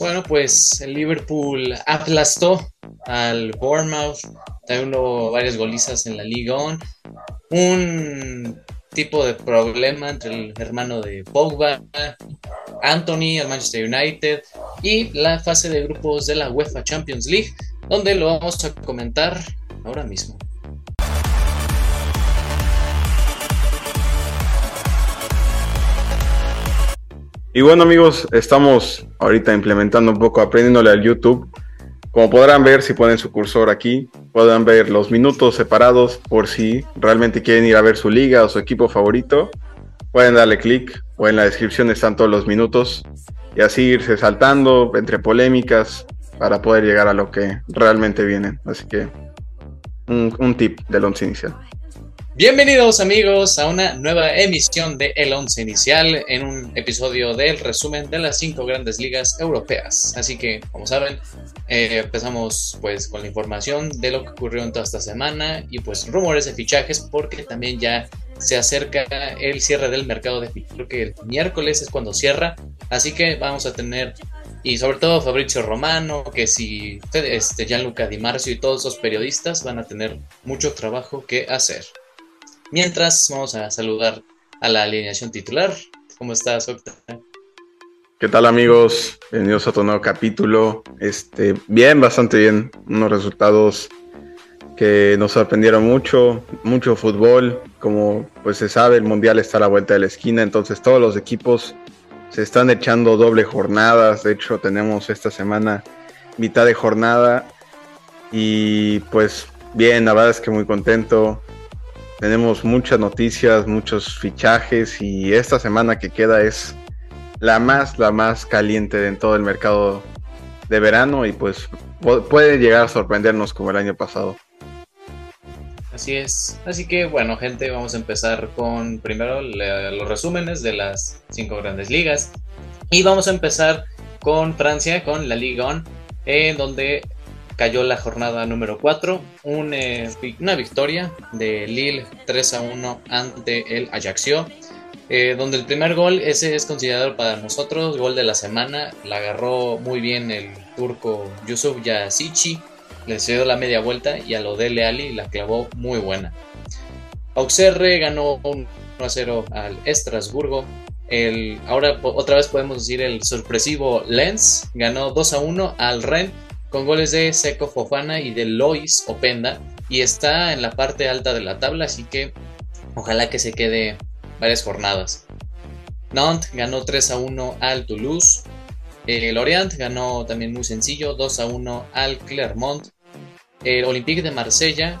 Bueno, pues el Liverpool aplastó al Bournemouth, también hubo varias golizas en la Liga On. Un tipo de problema entre el hermano de Pogba, Anthony, el Manchester United y la fase de grupos de la UEFA Champions League, donde lo vamos a comentar ahora mismo. Y bueno amigos, estamos ahorita implementando un poco, aprendiéndole al YouTube. Como podrán ver, si ponen su cursor aquí, podrán ver los minutos separados por si realmente quieren ir a ver su liga o su equipo favorito. Pueden darle clic o en la descripción están todos los minutos y así irse saltando entre polémicas para poder llegar a lo que realmente vienen. Así que un, un tip del once inicial. Bienvenidos amigos a una nueva emisión de El Once Inicial en un episodio del resumen de las cinco grandes ligas europeas. Así que, como saben, eh, empezamos pues con la información de lo que ocurrió en toda esta semana y pues rumores de fichajes porque también ya se acerca el cierre del mercado de fichajes. Creo que el miércoles es cuando cierra, así que vamos a tener y sobre todo Fabrizio Romano, que si este, Gianluca Di Marcio y todos los periodistas van a tener mucho trabajo que hacer. Mientras, vamos a saludar a la alineación titular. ¿Cómo estás, Octa? ¿Qué tal, amigos? Bienvenidos a otro nuevo capítulo. Este, bien, bastante bien. Unos resultados que nos sorprendieron mucho, mucho fútbol. Como pues se sabe, el mundial está a la vuelta de la esquina, entonces todos los equipos se están echando doble jornadas. De hecho, tenemos esta semana mitad de jornada. Y pues bien, la verdad es que muy contento. Tenemos muchas noticias, muchos fichajes y esta semana que queda es la más, la más caliente en todo el mercado de verano y pues puede llegar a sorprendernos como el año pasado. Así es. Así que bueno, gente, vamos a empezar con primero los resúmenes de las cinco grandes ligas. Y vamos a empezar con Francia, con la Liga On, en donde cayó la jornada número 4, eh, una victoria de Lille 3 a 1 ante el Ajaccio, eh, donde el primer gol, ese es considerado para nosotros gol de la semana, la agarró muy bien el turco Yusuf Yasici, le dio la media vuelta y a lo de Ali la clavó muy buena. Auxerre ganó 1 a 0 al Estrasburgo. El, ahora otra vez podemos decir el sorpresivo Lens ganó 2 a 1 al Rennes con goles de Seco Fofana y de Lois Openda, y está en la parte alta de la tabla, así que ojalá que se quede varias jornadas. Nantes ganó 3 a 1 al Toulouse. El Orient ganó también muy sencillo, 2 a 1 al Clermont. El Olympique de Marsella,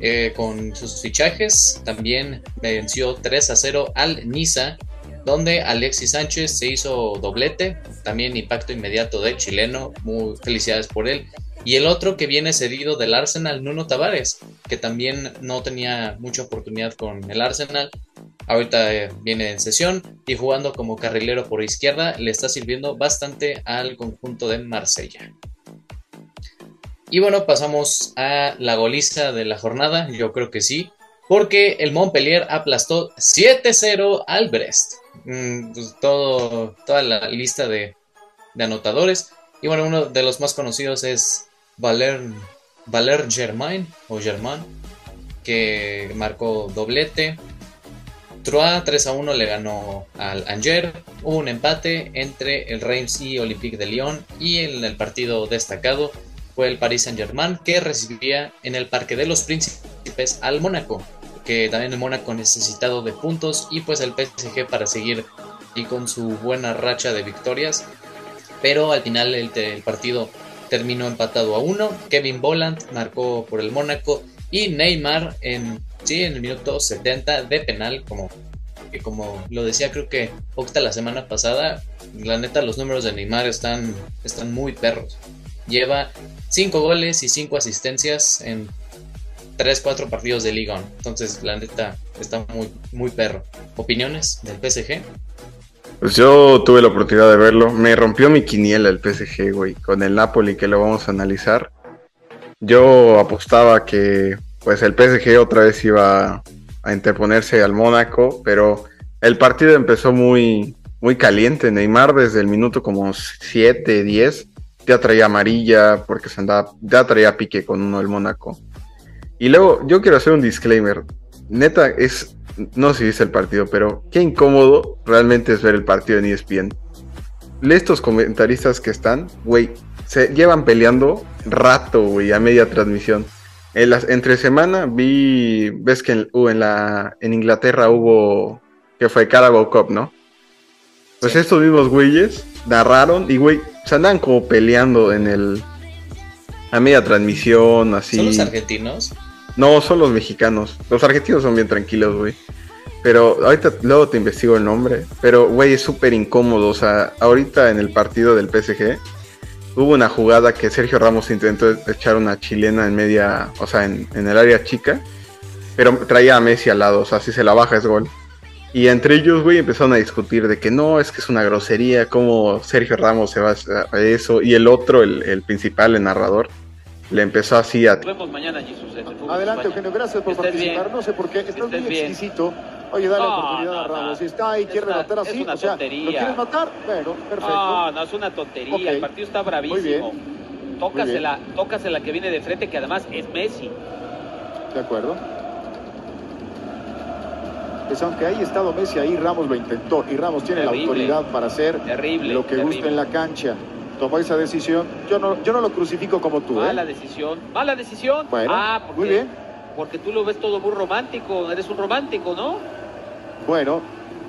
eh, con sus fichajes, también venció 3 a 0 al Niza donde Alexis Sánchez se hizo doblete, también impacto inmediato de chileno, muy felicidades por él. Y el otro que viene cedido del Arsenal, Nuno Tavares, que también no tenía mucha oportunidad con el Arsenal. Ahorita eh, viene en sesión y jugando como carrilero por izquierda le está sirviendo bastante al conjunto de Marsella. Y bueno, pasamos a la goliza de la jornada, yo creo que sí, porque el Montpellier aplastó 7-0 al Brest. Mm, pues, todo, toda la lista de, anotadores. Y bueno, uno de los más conocidos es Valer, Valer Germain o Germain, que marcó doblete. Troyes 3 a 1 le ganó al Angers. Hubo un empate entre el Reims y Olympique de Lyon. Y en el partido destacado fue el Paris Saint Germain que recibía en el Parque de los Príncipes al Mónaco que también el Mónaco necesitado de puntos y pues el PSG para seguir y con su buena racha de victorias. Pero al final el, partido terminó empatado a uno. Kevin Boland marcó por el Mónaco y Neymar en, sí, en el minuto 70 de penal, como, que como lo decía creo que Octa la semana pasada, la neta los números de Neymar están, están muy perros. Lleva 5 goles y 5 asistencias en 3, 4 partidos de Liga. Entonces, la neta está muy, muy perro. ¿Opiniones del PSG? Pues yo tuve la oportunidad de verlo. Me rompió mi quiniela el PSG, güey, con el Napoli que lo vamos a analizar. Yo apostaba que pues el PSG otra vez iba a interponerse al Mónaco, pero el partido empezó muy muy caliente. Neymar desde el minuto como 7, 10 ya traía amarilla porque se andaba, ya traía pique con uno del Mónaco. Y luego yo quiero hacer un disclaimer. Neta, es, no sé si viste el partido, pero qué incómodo realmente es ver el partido en ESPN. Estos comentaristas que están, güey, se llevan peleando rato, güey, a media transmisión. En las, entre semana vi, ves que en, uh, en, la, en Inglaterra hubo, que fue Carabao Cup, ¿no? Pues estos mismos güeyes narraron y, güey, se andan como peleando en el, a media transmisión, así. ¿Son los argentinos? No, son los mexicanos. Los argentinos son bien tranquilos, güey. Pero ahorita luego te investigo el nombre. Pero, güey, es súper incómodo. O sea, ahorita en el partido del PSG hubo una jugada que Sergio Ramos intentó echar una chilena en media, o sea, en, el área chica. Pero traía a Messi al lado. O sea, si se la baja es gol. Y entre ellos, güey, empezaron a discutir de que no, es que es una grosería, cómo Sergio Ramos se va a eso. Y el otro, el, el principal, el narrador, le empezó así a... Nos vemos mañana, Jesús. Adelante, Eugenio, gracias por participar. No sé por qué, estás muy exquisito. Oye, dale la oportunidad a Ramos. Si está ahí, quiere matar así, es una o sea, tontería. ¿lo quieres matar? Bueno, perfecto. No, no es una tontería. El partido está bravísimo. Muy bien. Tócasela, tócasela que viene de frente, que además es Messi. De acuerdo. Pues aunque haya estado Messi ahí, Ramos lo intentó. Y Ramos tiene Terrible. la autoridad para hacer Terrible, lo que terrible. gusta en la cancha. Tomó esa decisión. Yo no, yo no lo crucifico como tú, Mala ¿eh? decisión. Mala decisión. Bueno, ah, porque, muy bien. Porque tú lo ves todo muy romántico. Eres un romántico, ¿no? Bueno,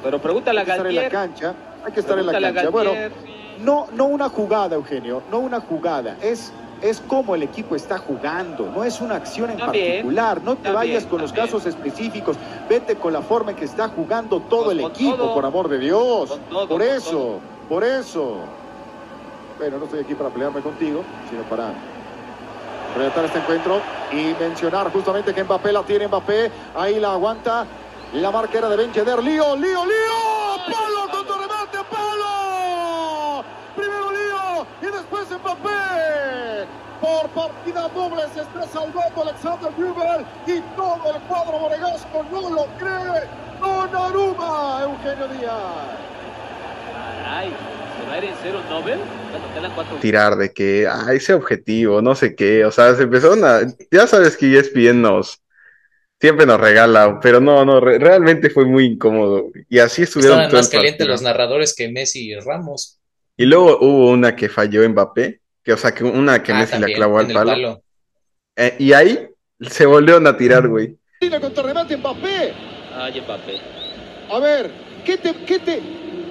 Pero pregúntale a hay que estar en la Galtier. cancha. Hay que estar en la cancha. Bueno, Galtier, sí. No, no una jugada, Eugenio, no una jugada. Es, es como el equipo está jugando, no es una acción en También, particular. No te también, vayas con los casos específicos. Vete con la forma en que está jugando todo el equipo, todo. por amor de Dios. Todo, por eso, todo. por eso. Bueno, no estoy aquí para pelearme contigo, sino para relatar este encuentro y mencionar justamente que Mbappé la tiene Mbappé, ahí la aguanta. La marca era de Ben Yedder. Lío, lío, lío. Palo contra remate, palo. Primero lío y después Mbappé. Por partida doble se está salvando Alexander Newell y todo el cuadro monegasco no lo cree. Donnarumma, Eugenio Díaz. Tirar de que, ah, ese objetivo, no sé qué, o sea, se empezaron a, ya sabes que ESPN nos, siempre nos regala, pero no, no, re- realmente fue muy incómodo, y así estuvieron Estaban más calientes los narradores que Messi y Ramos. Y luego hubo una que falló Mbappé, que, o sea, que una que Ah, Messi la también, clavó en al palo, palo. Eh, y ahí se volvieron a tirar, güey. Tiene contra remate Mbappé. Ay, Mbappé. A ver, ¿qué te, qué te,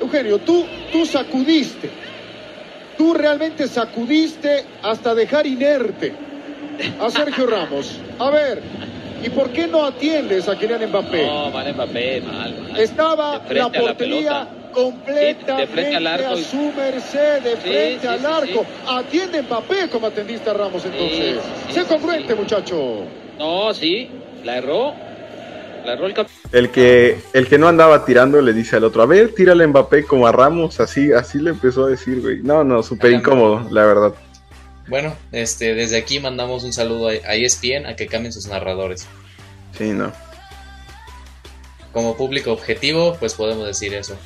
Eugenio, tú, tú sacudiste, tú realmente sacudiste hasta dejar inerte a Sergio Ramos. A ver, ¿y por qué no atiendes a Kylian Mbappé? No, mal Mbappé, mal. mal. Estaba la portería completamente Sí, de frente al arco a su merced, de frente sí, al sí, arco. Atiende Mbappé como atendiste a Ramos entonces. sé congruente, muchacho. No, sí, la erró. La erró el cap- El que, el que no andaba tirando le dice al otro, a ver, tírale a Mbappé como a Ramos, así, así le empezó a decir, güey. No, no, súper incómodo, la verdad. Bueno, este, desde aquí mandamos un saludo a, a ESPN a que cambien sus narradores. Sí, no. Como público objetivo, pues podemos decir eso.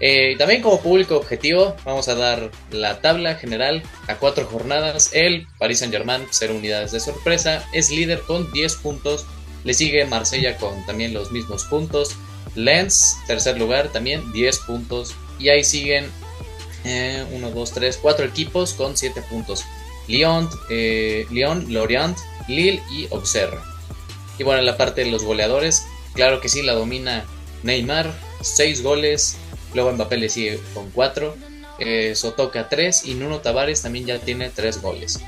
Eh, también como público objetivo, vamos a dar la tabla general a cuatro jornadas. El Paris Saint Germain, 0 unidades de sorpresa, es líder con 10 puntos. Le sigue Marsella con también los mismos puntos. Lens, tercer lugar, también 10 puntos. Y ahí siguen 1, 2, 3, 4 equipos con 7 puntos. Lyon, eh, Lyon, Lorient, Lille y Auxerre. Y bueno, en la parte de los goleadores, claro que sí, la domina Neymar, 6 goles. Luego Mbappé le sigue con 4. Eh, Sotoca 3 y Nuno Tavares también ya tiene 3 goles.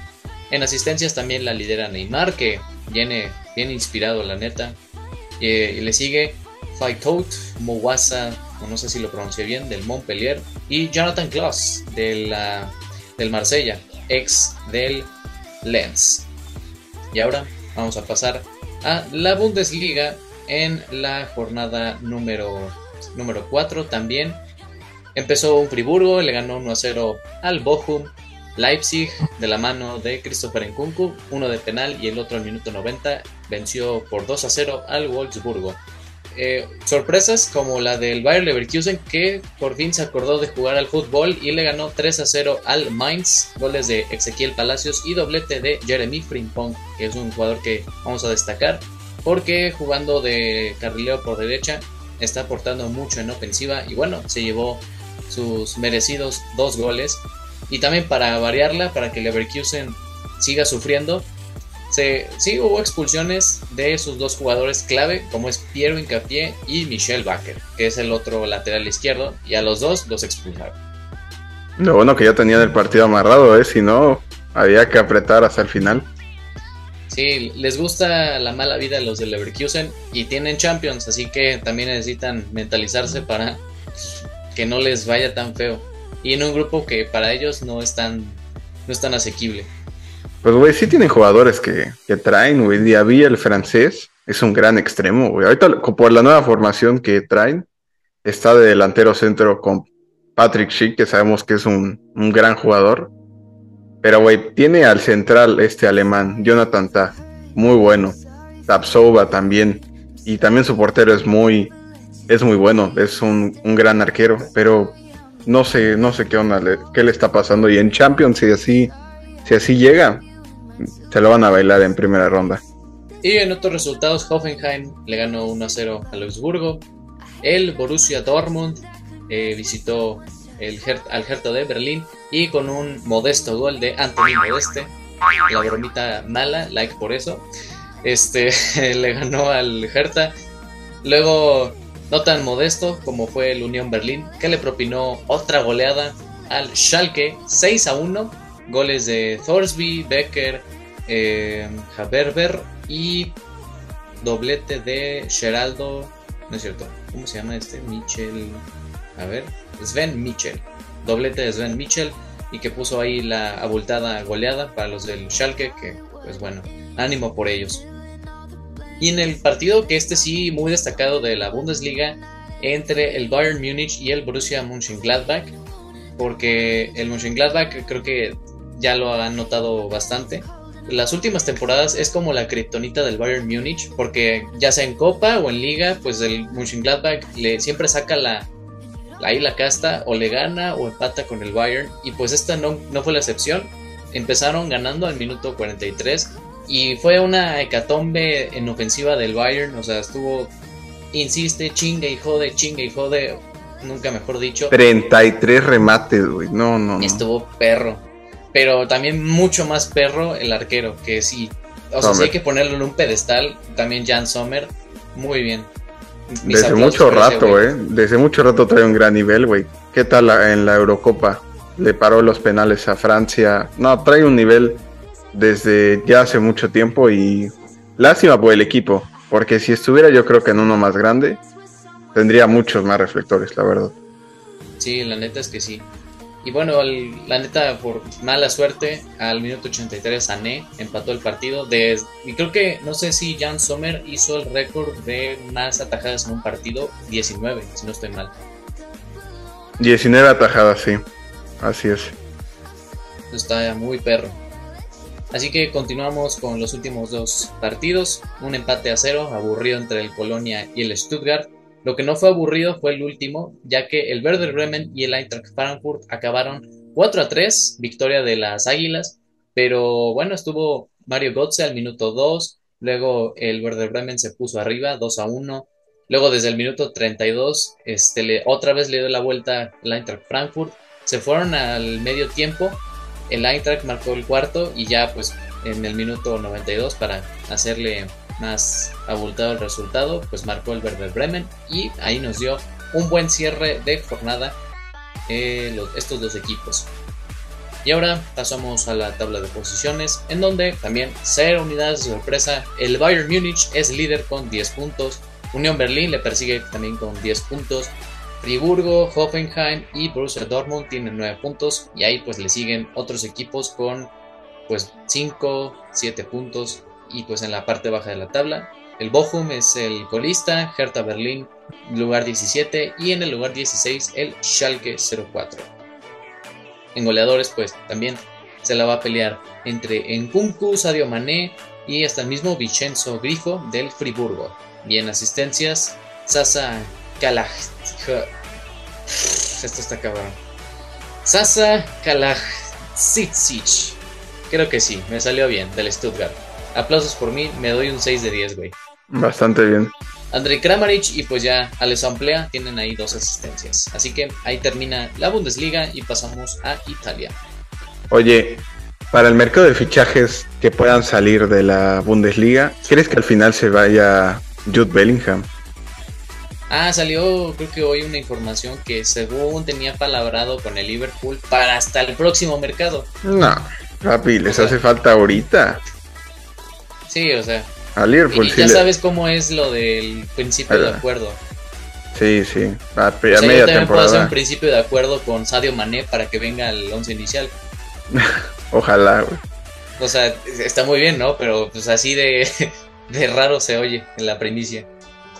En asistencias también la lidera Neymar, que viene inspirado, la neta. Eh, y le sigue Faikout Mouassa, o no sé si lo pronuncié bien, del Montpellier. Y Jonathan Klaus, de la, del Marsella, ex del Lens. Y ahora vamos a pasar a la Bundesliga en la jornada número, número 4 también. Empezó un Friburgo, le ganó 1 a 0 al Bochum. Leipzig, de la mano de Christopher Nkunku, uno de penal y el otro al minuto 90, venció por 2 a 0 al Wolfsburgo. eh, sorpresas como la del Bayer Leverkusen que por fin se acordó de jugar al fútbol y le ganó 3 a 0 al Mainz, goles de Ezequiel Palacios y doblete de Jeremy Frimpong, que es un jugador que vamos a destacar porque jugando de carrilero por derecha está aportando mucho en ofensiva y bueno, se llevó sus merecidos dos goles y también para variarla, para que Leverkusen siga sufriendo, se, sí hubo expulsiones de sus dos jugadores clave, como es Piero Incapié y Michel Baker, que es el otro lateral izquierdo, y a los dos los expulsaron. Lo bueno que ya tenían el partido amarrado, ¿eh? si no, había que apretar hasta el final. Sí, les gusta la mala vida a los de Leverkusen y tienen Champions, así que también necesitan mentalizarse para que no les vaya tan feo. Y en un grupo que para ellos no es tan, no es tan asequible. Pues, güey, sí tienen jugadores que, que traen, güey. Diaby, el francés, es un gran extremo, güey. Ahorita, por la nueva formación que traen, está de delantero centro con Patrick Schick, que sabemos que es un, un gran jugador. Pero, güey, tiene al central este alemán, Jonathan Ta, muy bueno. Tapsova también. Y también su portero es muy, es muy bueno, es un, un gran arquero. Pero no sé, no sé qué onda, qué le está pasando. Y en Champions, si así, si así llega, se lo van a bailar en primera ronda. Y en otros resultados, Hoffenheim le ganó 1 0 a Luxemburgo. El Borussia Dortmund eh, visitó el al Hertha de Berlín y con un modesto gol de Anthony Modeste, la bromita mala, like por eso, este le ganó al Hertha. Luego, no tan modesto como fue el Unión Berlín, que le propinó otra goleada al Schalke 6 a 1, goles de Thorsby, Becker, eh, Haberber y doblete de Geraldo, no es cierto, ¿cómo se llama este? Michel, a ver, Sven Michel, doblete de Sven Michel y que puso ahí la abultada goleada para los del Schalke, que pues bueno, ánimo por ellos. Y en el partido que este sí muy destacado de la Bundesliga entre el Bayern Múnich y el Borussia Mönchengladbach, porque el Mönchengladbach creo que ya lo han notado bastante las últimas temporadas es como la kriptonita del Bayern Múnich, porque ya sea en Copa o en Liga, pues el Mönchengladbach le siempre saca la ahí la casta o le gana o empata con el Bayern y pues esta no, no fue la excepción. Empezaron ganando al minuto 43 y fue una hecatombe en ofensiva del Bayern, o sea, estuvo insiste, chinga y jode, chinga y jode, nunca mejor dicho. 33 remates, güey. No, no, no. Estuvo perro pero también mucho más perro el arquero, que sí, o sea, si hay que ponerlo en un pedestal, también Jan Sommer, muy bien. Desde mucho rato, eh, desde mucho rato trae un gran nivel, güey. ¿Qué tal en la Eurocopa? Le paró los penales a Francia. No, trae un nivel desde ya hace mucho tiempo y lástima por el equipo, porque si estuviera yo creo que en uno más grande, tendría muchos más reflectores, la verdad. Sí, la neta es que sí. Y bueno, la neta, por mala suerte, al minuto 83 Sané empató el partido. De, y creo que, no sé si Jan Sommer hizo el récord de más atajadas en un partido, 19, si no estoy mal. 19 atajadas, sí. Así es. Está muy perro. Así que continuamos con los últimos dos partidos. Un empate a cero, aburrido entre el Colonia y el Stuttgart. Lo que no fue aburrido fue el último, ya que el Werder Bremen y el Eintracht Frankfurt acabaron 4 a 3, victoria de las Águilas, pero bueno, estuvo Mario Götze al minuto 2, luego el Werder Bremen se puso arriba 2 a 1, luego desde el minuto 32 este, le, otra vez le dio la vuelta el Eintracht Frankfurt, se fueron al medio tiempo, el Eintracht marcó el cuarto y ya pues en el minuto 92 para hacerle más abultado el resultado, pues marcó el Werder Bremen y ahí nos dio un buen cierre de jornada eh, estos dos equipos. Y ahora pasamos a la tabla de posiciones, en donde también cero unidades de sorpresa. El Bayern Múnich es líder con 10 puntos. Unión Berlín le persigue también con 10 puntos. Friburgo, Hoffenheim y Borussia Dortmund tienen 9 puntos. Y ahí pues le siguen otros equipos con pues 5, 7 puntos y pues en la parte baja de la tabla. El Bochum es el colista, Hertha Berlín lugar 17 y en el lugar 16 el Schalke 04. En goleadores pues también se la va a pelear entre Nkunku, Sadio Mané y hasta el mismo Vincenzo Grifo del Friburgo. Y en asistencias Sasa Kalaj... Esto está cabrón. Sasa Kalajdzic. Creo que sí, me salió bien, del Stuttgart. Aplausos por mí, me doy un 6 de 10, güey. Bastante bien. Andrei Kramaric y pues ya Alex Amplea tienen ahí dos asistencias. Así que ahí termina la Bundesliga y pasamos a Italia. Oye, para el mercado de fichajes que puedan salir de la Bundesliga, ¿crees que al final se vaya Jude Bellingham? Ah, salió creo que hoy una información que según tenía palabrado con el Liverpool para hasta el próximo mercado. No, papi, les hace falta ahorita. Sí, o sea. A Liverpool y sí ya le- sabes cómo es lo del principio de acuerdo. Sí, sí. A, a O sea, yo también puedo hacer un principio de acuerdo con Sadio Mané para que venga al once inicial. Ojalá, güey. O sea, está muy bien, ¿no? Pero pues así de, de raro se oye en la primicia.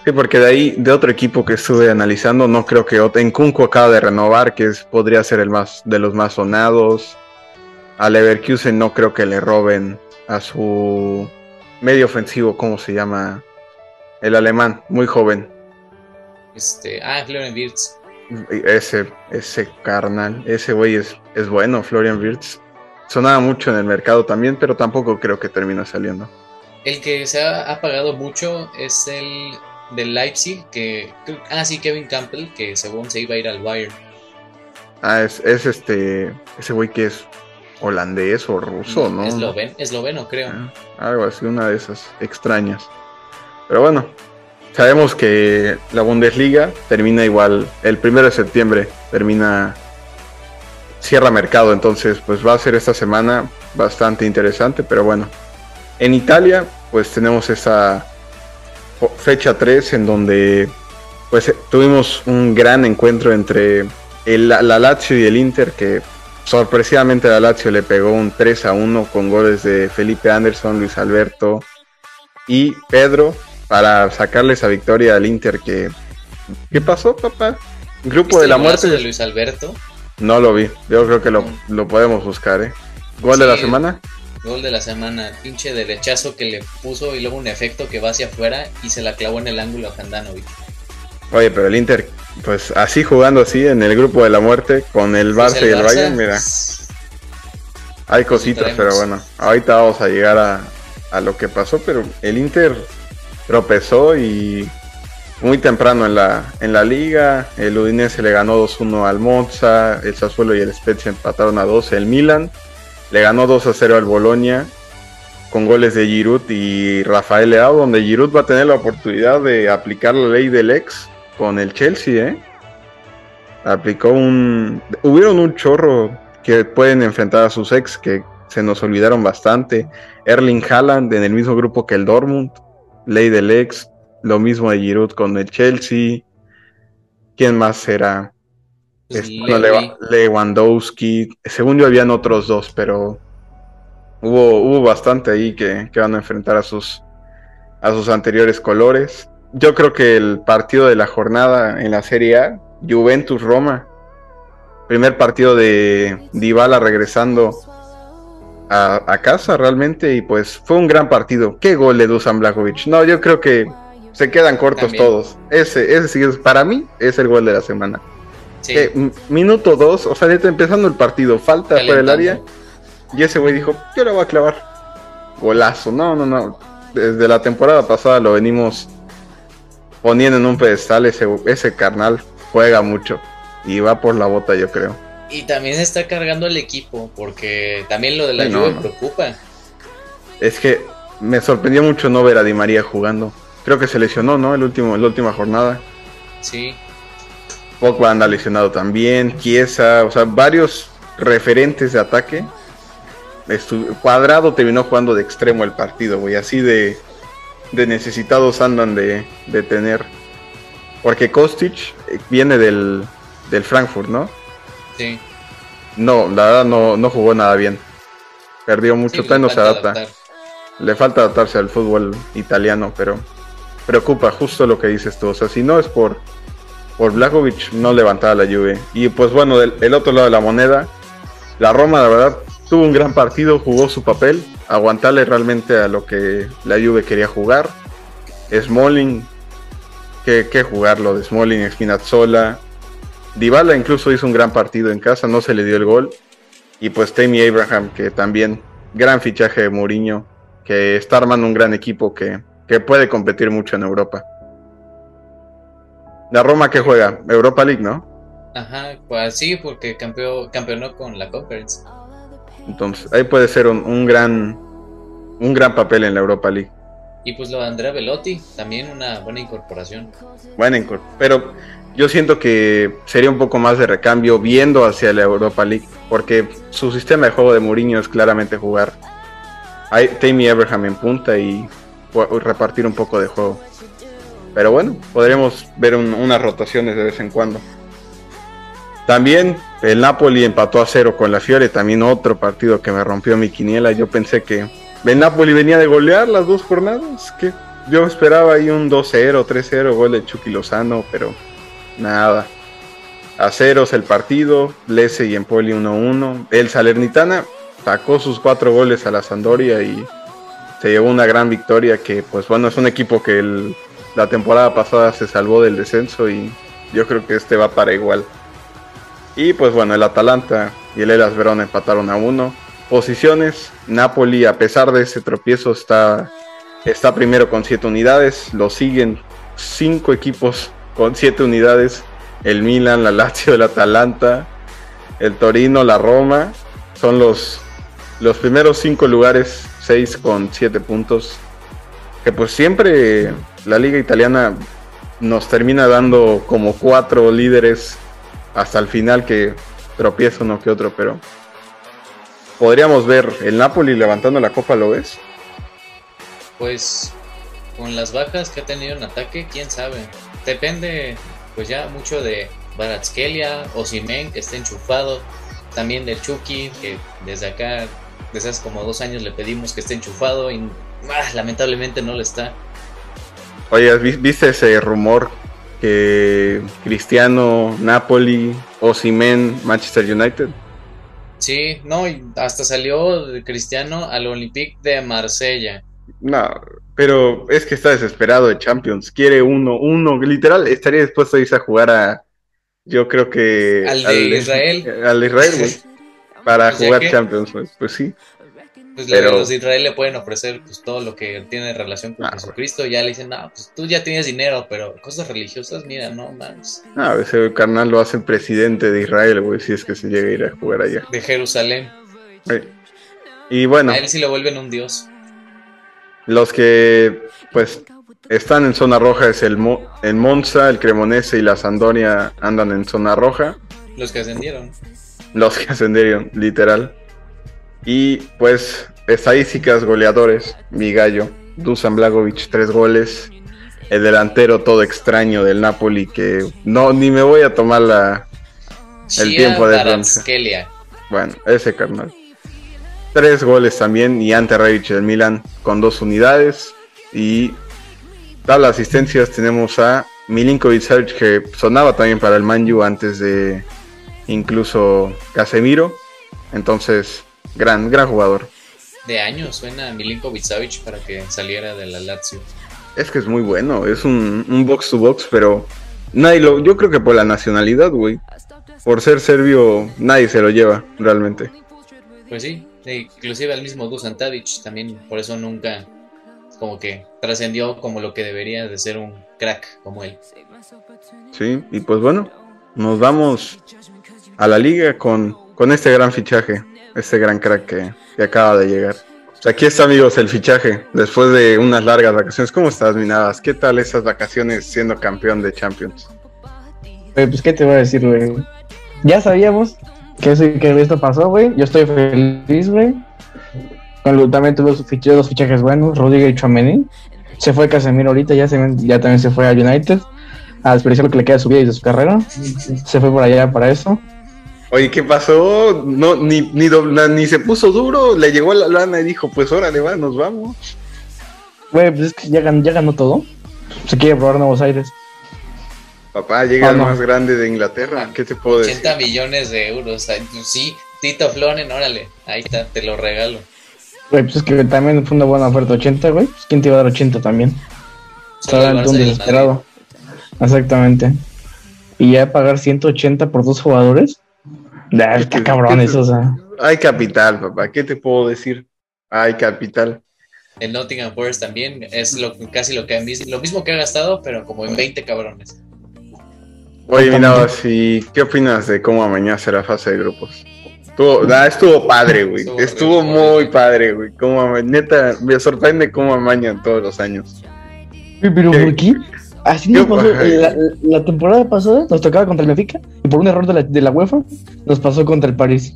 Sí, porque de ahí, de otro equipo que estuve analizando, no creo que ot- en Kunku acaba de renovar, que es, podría ser el más de los más sonados. A Leverkusen no creo que le roben a su medio ofensivo, ¿cómo se llama? El alemán, muy joven. Este, ah, Florian Wirtz. Ese, ese carnal, ese güey es, es bueno, Florian Wirtz. Sonaba mucho en el mercado también, pero tampoco creo que termine saliendo. El que se ha, ha pagado mucho es el del Leipzig, que... Ah, sí, Kevin Campbell, que según se iba a ir al Bayern. Ah, es, es este, ese güey que es holandés o ruso, ¿no? Esloven, esloveno, creo. Ah, Algo así, una de esas extrañas. Pero bueno, sabemos que la Bundesliga termina igual el primero de septiembre, termina, cierra mercado, entonces pues va a ser esta semana bastante interesante, pero bueno. En Italia pues tenemos esa fecha 3 en donde pues eh, tuvimos un gran encuentro entre el, la la Lazio y el Inter que sorpresivamente la Lazio le pegó un 3 a 1 con goles de Felipe Anderson, Luis Alberto y Pedro para sacarle esa victoria al Inter que ¿qué pasó papá? Grupo ¿Viste de la muerte de Luis Alberto? no lo vi yo creo que lo, lo podemos buscar ¿eh? gol de la semana Gol de la semana, pinche derechazo que le puso y luego un efecto que va hacia afuera y se la clavó en el ángulo a Handanovic. oye pero el Inter pues así jugando así en el grupo de la muerte con el Pues Barça y el Bayern mira. Hay cositas, pero bueno, ahorita vamos a llegar a, a lo que pasó, pero el Inter tropezó y muy temprano en la, en la liga, el Udinese le ganó 2-1 al Monza, el Sassuolo y el Spezia empataron a 2, el Milan le ganó 2-0 al Bologna con goles de Giroud y Rafael Leao, donde Giroud va a tener la oportunidad de aplicar la ley del ex con el Chelsea, ¿eh? Aplicó un... Hubieron un chorro que pueden enfrentar a sus ex que se nos olvidaron bastante. Erling Haaland en el mismo grupo que el Dortmund, ley del ex, lo mismo de Giroud con el Chelsea. ¿Quién más será? No. Lewa- Lewandowski. Según yo habían otros dos, pero hubo, hubo bastante ahí que, que van a enfrentar a sus, a sus anteriores colores. Yo creo que el partido de la jornada en la Serie A, Juventus-Roma, primer partido de Dybala regresando a, a casa realmente y pues fue un gran partido. ¿Qué gol de Dusan Blajovic? No, yo creo que se quedan cortos También. todos. Ese, ese sí es, para mí es el gol de la semana. Sí, m- minuto dos, o sea, neta, empezando el partido, falta por el Calentando. área. Y ese güey dijo, yo la voy a clavar. Golazo, no, no, no. Desde la temporada pasada lo venimos poniendo en un pedestal. Ese, ese carnal juega mucho. Y va por la bota, yo creo. Y también se está cargando el equipo, porque también lo de la Sí, no. preocupa. Es que me sorprendió mucho no ver a Di María jugando. Creo que se lesionó, ¿no? El último, la última jornada. Sí, Pogba anda lesionado también, Chiesa, o sea, varios referentes de ataque. Estu- Cuadrado terminó jugando de extremo el partido, güey, así de, de necesitados andan de, de tener. Porque Kostic eh, viene del, del Frankfurt, ¿no? sí. No, la verdad no, no jugó nada bien. Perdió mucho, sí, no se adapta. adaptar. Le falta adaptarse al fútbol italiano, pero preocupa justo lo que dices tú. O sea, si no es por, por Blajovic, no levantaba la Juve. Y pues bueno, del el otro lado de la moneda, la Roma, la verdad, tuvo un gran partido, jugó su papel, aguantarle realmente a lo que la Juve quería jugar. Smalling que jugarlo de Smalling, Spinazzola. Dybala incluso hizo un gran partido en casa, no se le dio el gol. Y pues Tammy Abraham, que también gran fichaje de Mourinho, que está armando un gran equipo que, que puede competir mucho en Europa. La Roma que juega, Europa League, ¿no? Ajá, pues sí, porque campeó, campeonó con la Conference. Entonces, ahí puede ser un, un gran un gran papel en la Europa League. Y pues lo de Andrea Velotti, también una buena incorporación. Buena incorporación, pero yo siento que sería un poco más de recambio viendo hacia la Europa League, porque su sistema de juego de Mourinho es claramente jugar hay Tammy Abraham en punta y repartir un poco de juego. Pero bueno, podríamos ver un, unas rotaciones de vez en cuando. También el Napoli empató a cero con la Fiore, también otro partido que me rompió mi quiniela. Yo pensé que el Napoli venía de golear las dos jornadas, que yo esperaba ahí un 2-0, 3-0, gol de Chucky Lozano, pero nada. A ceros el partido, Lese y Empoli 1-1. El Salernitana sacó sus cuatro goles a la Sandoria y se llevó una gran victoria que, pues bueno, es un equipo que el, la temporada pasada se salvó del descenso y yo creo que este va para igual. Y pues bueno, el Atalanta y el Elas empataron a uno. Posiciones, Napoli a pesar de ese tropiezo está, está primero con siete unidades, lo siguen cinco equipos con siete unidades, el Milan, la Lazio, el Atalanta, el Torino, la Roma, son los, los primeros cinco lugares, seis con siete puntos, que pues siempre la liga italiana nos termina dando como cuatro líderes hasta el final que tropiezo uno que otro, pero podríamos ver el Napoli levantando la copa, ¿lo ves? Pues con las bajas que ha tenido en ataque, quién sabe. Depende pues ya mucho de Baratskelia o Simen que esté enchufado, también del Chucky que desde acá desde hace como dos años le pedimos que esté enchufado y ah, lamentablemente no lo está. Oye, ¿viste ese rumor que Cristiano, Napoli, Osimen, Manchester United. Sí, no, hasta salió Cristiano al Olympique de Marsella. No, pero es que está desesperado de Champions. Quiere uno, uno, literal, estaría dispuesto a irse a jugar a. Yo creo que. Al de Israel. Al Israel, güey. Para jugar Champions, pues, pues sí. Pues pero... los de Israel le pueden ofrecer pues todo lo que tiene relación con ah, Jesucristo. Ya le dicen, no, pues tú ya tienes dinero, pero cosas religiosas, mira, no más. Ah, ese carnal lo hace presidente de Israel, güey, si es que se llega a ir a jugar allá. De Jerusalén. Y bueno. A él sí lo vuelven un dios. Los que, pues, están en zona roja es el, Mo el Monza, el Cremonese y la Sandoria andan en zona roja. Los que ascendieron. Los que ascendieron, literal. Y pues estadísticas goleadores, mi gallo, Dusan Blagovic, tres goles. El delantero todo extraño del Napoli que no ni me voy a tomar la el tiempo de Bueno, ese carnal. Tres goles también y Ante Rebic del Milan con dos unidades y tal asistencias tenemos a Milinkovic que sonaba también para el Manju antes de incluso Casemiro. Entonces, Gran, gran jugador. De años suena Milinkovic Savic para que saliera de la Lazio. Es que es muy bueno, es un, un box to box, pero nadie lo, yo creo que por la nacionalidad, güey. Por ser serbio, nadie se lo lleva, realmente. Pues sí, inclusive al mismo Dusan Tadic también, por eso nunca como que trascendió como lo que debería de ser un crack como él. Sí, y pues bueno, nos vamos a la liga con, con este gran fichaje ese gran crack que, acaba de llegar. aquí está, amigos, el fichaje. Después de unas largas vacaciones. ¿Cómo estás, Minadas? ¿Qué tal esas vacaciones siendo campeón de Champions? pues, ¿qué te voy a decir, güey? Ya sabíamos que, que esto pasó, güey. Yo estoy feliz, güey. También tuve dos fichajes buenos, Rodríguez y Chouameni. Se fue Casemiro ahorita, ya, se, ya también se fue a United. A desperdiciar lo que le queda de su vida y de su carrera. Se fue por allá para eso. Oye, ¿qué pasó? No, ni, ni, ni se puso duro, le llegó la lana y dijo, pues órale, va, nos vamos. Güey, pues es que ya ganó, ya ganó todo. Se quiere probar Nuevos Aires. Papá, llega ah, el más grande de Inglaterra. ¿Qué te puedo 80 decir? millones de euros. Pues sí, Tito Flonen, órale. Ahí está, te lo regalo. Güey, pues es que también fue una buena oferta. 80, güey. Pues ¿Quién te iba a dar 80 también? Estaba un desesperado. exactamente. Y ya pagar 180 por dos jugadores. ¿Qué está te- cabrón qué te- eso, o sea. Hay capital, papá. ¿Qué te puedo decir? Hay capital. El Nottingham Forest también es lo, casi lo que han visto, lo mismo que ha gastado, pero como en 20 cabrones. Oye, mira, si, ¿qué opinas de cómo amañaste la fase de grupos? Estuvo, nah, estuvo padre, güey. Estuvo muy padre, güey. Neta, me sorprende cómo amañan todos los años. Pero ¿Qué? ¿por qué? Así nos pasó. La, la temporada pasada nos tocaba contra el Benfica y por un error de la, de la UEFA nos pasó contra el París.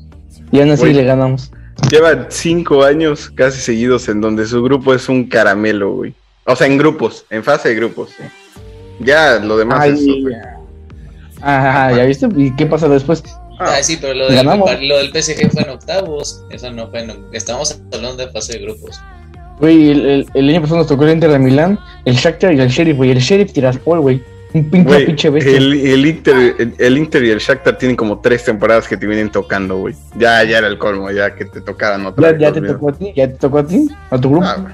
Y aún así le ganamos. Lleva cinco años casi seguidos en donde su grupo es un caramelo, güey. O sea, en grupos, en fase de grupos. Ya lo demás Ay, es güey. Ajá, ¿ya viste? ¿Y qué pasa después? Ah. Sí, pero lo del, lo del PSG fue en octavos. Eso no fue en. Estamos hablando de fase de grupos. Güey, el, el, el año pasado nos tocó el Inter de Milán, el Shakhtar y el Sheriff, güey. El Sheriff Tiraspol, güey. Un pinche Güey, pinche bestia. el, el, Inter, el, el Inter y el Shakhtar tienen como tres temporadas que te vienen tocando, güey. Ya, ya era el colmo, ya que te tocaran otra Ya, vez, ya te tocó a ti, ya te tocó a ti, a tu grupo. Ah,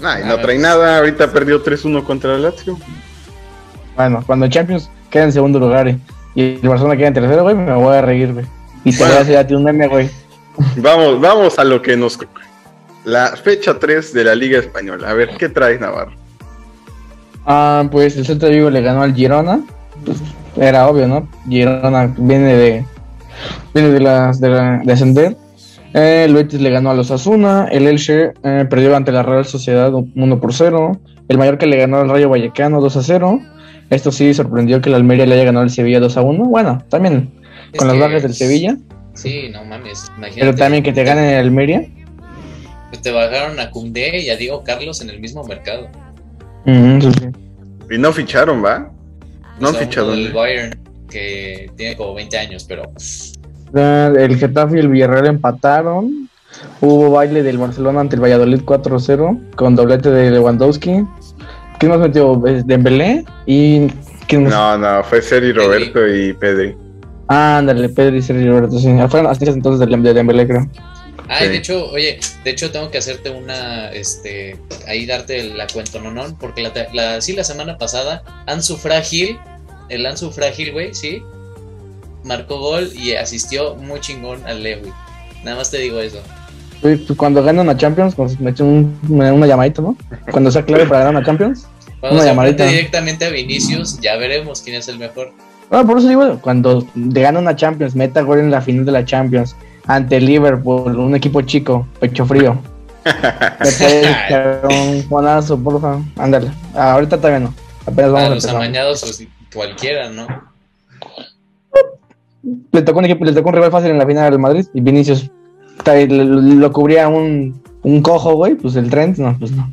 Nah, y no trae nada. Ahorita perdió 3-1 contra el Lazio. Bueno, cuando el Champions queda en segundo lugar eh, y el Barcelona queda en tercero, güey, me voy a reír, güey. Y te voy a hacer a ti un meme, güey. Vamos, vamos a lo que nos. La fecha 3 de la Liga Española. A ver, ¿qué traes, Navarro? Ah, pues el Celta de Vigo le ganó al Girona. Pues, era obvio, ¿no? Girona viene de viene de las de, la- de ascender. Eh, el Betis le ganó a los Asuna. El Elche eh, perdió ante la Real Sociedad 1 por 0. El Mallorca le ganó al Rayo Vallecano 2 a 0. Esto sí sorprendió que el Almería le haya ganado al Sevilla 2 a 1. Bueno, también Es con las que- bajas del Sevilla. Sí, no mames. Imagínate. Pero también que te ganen el Almería. Pues te bajaron a Cundé y a Diego Carlos en el mismo mercado. Mm, sí, sí. Y no ficharon, ¿va? No O han fichado. del ¿no? Bayern, que tiene como 20 años, pero Ah, El Getafe y el Villarreal empataron. Hubo baile del Barcelona ante el Valladolid 4-0 con doblete de Lewandowski. ¿Quién más metió? Eh, Dembélé y ¿quién más? No, no, fue Seri Roberto y Pedri. Ah, ándale, Pedro y Sergio Roberto, sí. Fueron asistentes entonces del- de Dembélé, creo. Ah, Sí. de hecho, oye, de hecho tengo que hacerte una, este, ahí darte la cuento, no, no, porque la, la, sí, la semana pasada, Ansu Frágil, el Ansu Frágil, güey, sí, marcó gol y asistió muy chingón al Lewy. Nada más te digo eso. Pues cuando ganan una Champions, pues me echan un- una, llamadita, ¿no? Cuando sea clave para ganar una Champions. Una llamadita. directamente a Vinicius, ya veremos quién es el mejor. Ah, por eso digo, cuando te gana una Champions, meta gol en la final de la Champions ante Liverpool, un equipo chico, pecho frío. Me puede echar un Juanazo, porfa. Ándale. Ah, ahorita todavía no. Apenas A vamos a los empezar. amañados, pues cualquiera, ¿no? Le tocó un equipo, le tocó un rival fácil en la final del Madrid y Vinicius lo, lo cubría un, un cojo, güey, pues el Trent, no, pues no.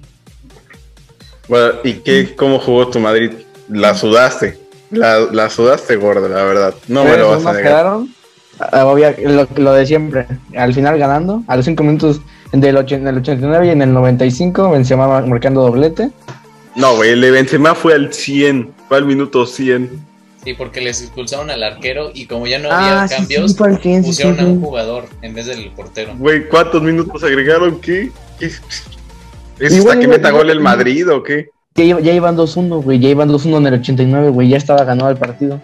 Bueno, ¿y qué, cómo jugó tu Madrid? La sudaste. La, la sudaste gorda, la verdad. No me lo vas a negar. quedaron, ah, obvia- lo, lo de siempre, al final ganando, a los 5 minutos del och- en el 89 y en el 95, Benzema marcando doblete. No, güey, el de Benzema fue al 100. Fue al minuto 100. Sí, porque les expulsaron al arquero y como ya no Ah, había sí, cambios, sí, fue al 100, sí, pusieron sí, a un jugador en vez del portero. Güey, ¿cuántos minutos agregaron? ¿Qué? ¿Qué? ¿Es Igual, hasta que igual, meta igual, gol el. Madrid o qué? Ya iban 2-1, güey, ya iban 2-1 en el 89, güey, ya estaba ganado el partido.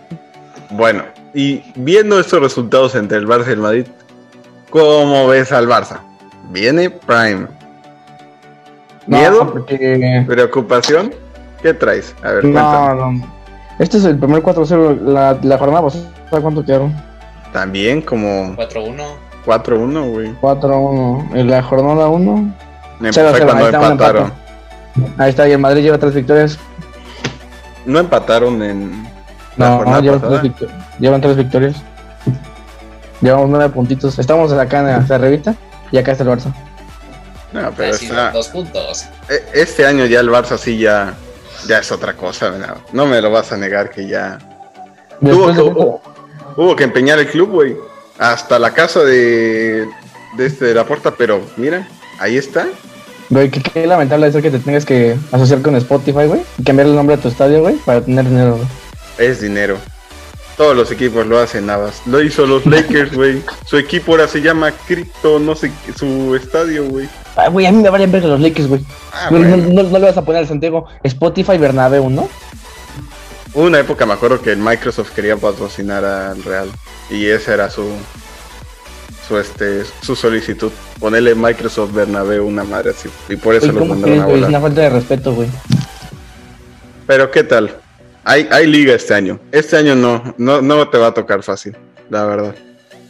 Bueno, y viendo estos resultados entre el Barça y el Madrid, ¿cómo ves al Barça? Viene Prime. No, ¿Miedo? porque... ¿Preocupación? ¿Qué traes? A ver, cuéntame. No, no. Este es el primer 4-0, la, la jornada pasada, ¿cuánto quedaron? También como 4-1. 4-1, güey. 4-1. En la jornada 1. Me Cero, fue cero, cuando ahí empataron. Ahí está, y el Madrid lleva tres victorias. No empataron en la No, jornada llevan, tres victorias. llevan tres victorias. Llevamos nueve puntitos. Estamos acá en la cerrevita y acá está el Barça. No, pero está- dos puntos. e- este año ya el Barça sí ya, ya es otra cosa. ¿verdad? No me lo vas a negar que ya hubo que empeñar el club, güey. Hasta la casa de, de este de la puerta, pero mira, ahí está. Güey, qué, qué lamentable es que te tengas que asociar con Spotify, güey. Y cambiar el nombre de tu estadio, güey, para tener dinero, güey. Es dinero. Todos los equipos lo hacen, Navas. Lo hizo los Lakers, güey. Su equipo ahora se llama Crypto, no sé, qué- su estadio, güey. Ah, güey, a mí me valen ver los Lakers, güey. Ah, no, no- bueno. no- no le vas a poner al Santiago Spotify Bernabéu, ¿no? Una época, me acuerdo que el Microsoft quería patrocinar al Real. Y esa era su su este su solicitud. Ponerle Microsoft Bernabéu una madre así. Y por eso ¿cómo mandaron a güey? Es volar. una falta de respeto, güey. Pero ¿qué tal? Hay, hay liga este año. Este año no, no, no te va a tocar fácil, la verdad.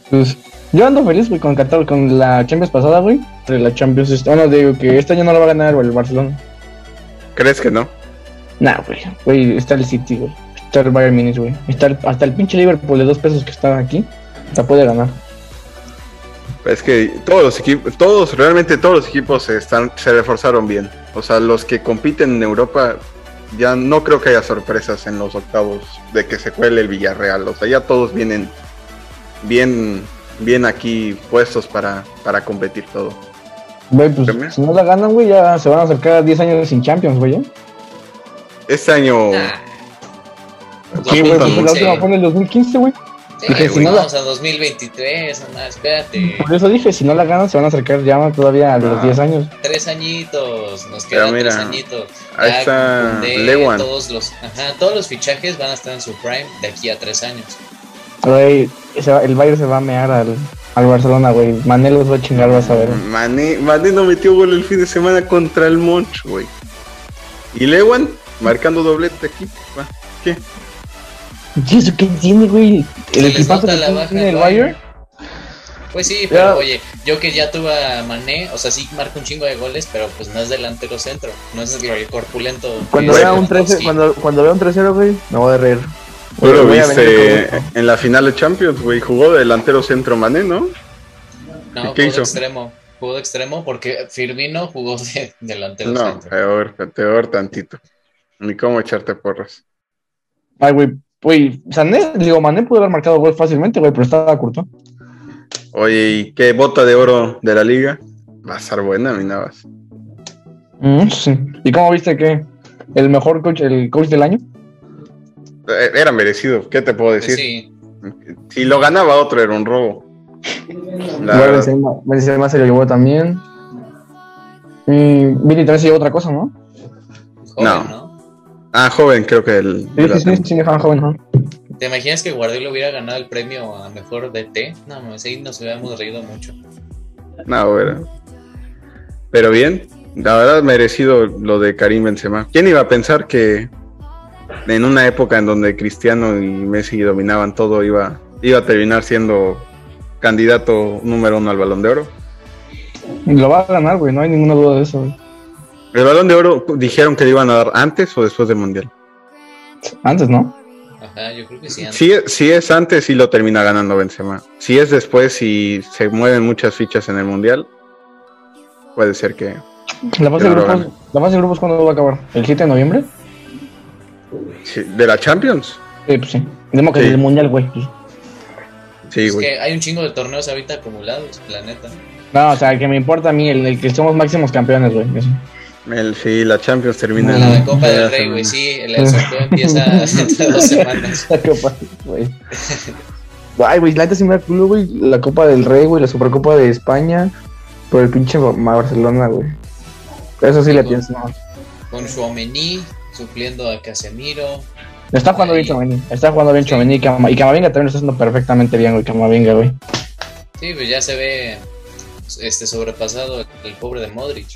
Pues, yo ando feliz, güey, con Qatar, con la Champions pasada, güey. Entre la Champions, bueno, digo que este año no lo va a ganar, el Barcelona. ¿Crees que no? Nah, güey, güey, está el City, güey. Está el Bayern Munich, güey. Está el- hasta el pinche Liverpool de dos pesos que está aquí. La puede ganar. Es que todos los equipos, todos, realmente todos los equipos están, se reforzaron bien. O sea, los que compiten en Europa, ya no creo que haya sorpresas en los octavos de que se cuele el Villarreal. O sea, ya todos vienen bien, bien aquí puestos para, para competir todo. Güey, pues, si no la ganan, güey, ya se van a acercar a 10 años sin Champions, güey. ¿eh? Este año, Ah, Sí, güey, pues la 2015. última fue en el 2015, güey. Sí, Dije, si no la- vamos a 2023, nada, espérate. Por eso dije, si no la ganan, se van a acercar ya todavía a los Ah. 10 años. Tres añitos, nos quedan mira, tres añitos. ahí Ya está Lewan. Todos los, ajá, todos los fichajes van a estar en su prime de aquí a tres años. Güey, el Bayern se va a mear al, al Barcelona, güey. Mané los va a chingar, vas a ver. Mané, Mané no metió gol el fin de semana contra el Monch, güey. Y Lewan marcando doblete aquí. va, ¿Qué? ¿Y eso qué tiene, güey? El equipazo que la baja el Bayern. Pues sí, pero oye, yo que ya tuve a Mané, o sea, sí marca un chingo de goles, pero pues no es delantero centro, no es el corpulento. Cuando vea un 13, Lewandowski. cuando, cuando vea un 3-0, güey, me voy a reír. Lo a viste en la final de Champions, güey. Jugó de delantero centro Mané, ¿no? No, ¿Qué jugó de hizo? extremo. Jugó de extremo porque Firmino jugó de delantero No, centro. peor, peor tantito. Ni cómo echarte porras. Ay, güey. Güey, Sané, digo, Mané pudo haber marcado gol fácilmente, güey, pero estaba curto. Oye, ¿y qué bota de oro de la liga? Va a estar buena, mi Navas. Mm, sí. ¿Y cómo viste que el mejor coach, el coach del año? Eh, Era merecido, ¿qué te puedo decir? sí, Si lo ganaba otro, era un robo. Benzema, Benzema se lo llevó también. Y Vini también se llevó otra cosa, ¿no? joven, No. ¿no? Ah, joven, creo que el. Sí, sí, sí, sí, joven. ¿Te imaginas que Guardiola hubiera ganado el premio a mejor DT? No, ahí nos hubiéramos reído mucho. No, bueno. Pero bien, la verdad merecido lo de Karim Benzema. ¿Quién iba a pensar que en una época en donde Cristiano y Messi dominaban todo iba, iba a terminar siendo candidato número uno al Balón de Oro? Lo va a ganar, güey, no hay ninguna duda de eso, güey. El Balón de Oro dijeron que le iban a dar antes o después del Mundial. Antes, ¿no? Ajá, yo creo que sí. antes. Si, si es antes, sí lo termina ganando Benzema. Si es después y se mueven muchas fichas en el Mundial, puede ser que... La fase Que de grupos, la fase de grupos, ¿cuándo va a acabar? ¿El 7 de noviembre? sí, ¿De la Champions? Sí, pues sí. Digamos que Sí. el mundial, güey. pues. Sí, es güey. que hay un chingo de torneos ahorita acumulados, la neta. No, o sea, que me importa a mí, el, el que somos máximos campeones, güey. eso. El, sí, la Champions termina La en de Copa del la Rey, güey, sí, el, sorteo empieza dentro de dos semanas. La Copa, güey. Ay, güey, la neta sí me da culo, güey. La Copa del Rey, güey, la Supercopa de España. Por el pinche Ba- Barcelona, güey. Eso sí le pienso, no. Con Chouameni supliendo a Casemiro. Está jugando bien Ahí. Chomeni. Está jugando bien Chomeni. Y Cama- y Camavinga también lo está haciendo perfectamente bien, güey. Camavinga, güey. Sí, pues ya se ve este sobrepasado el pobre de Modric.